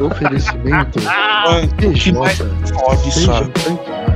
Oferecimento. Mais PJ. fode Seja só.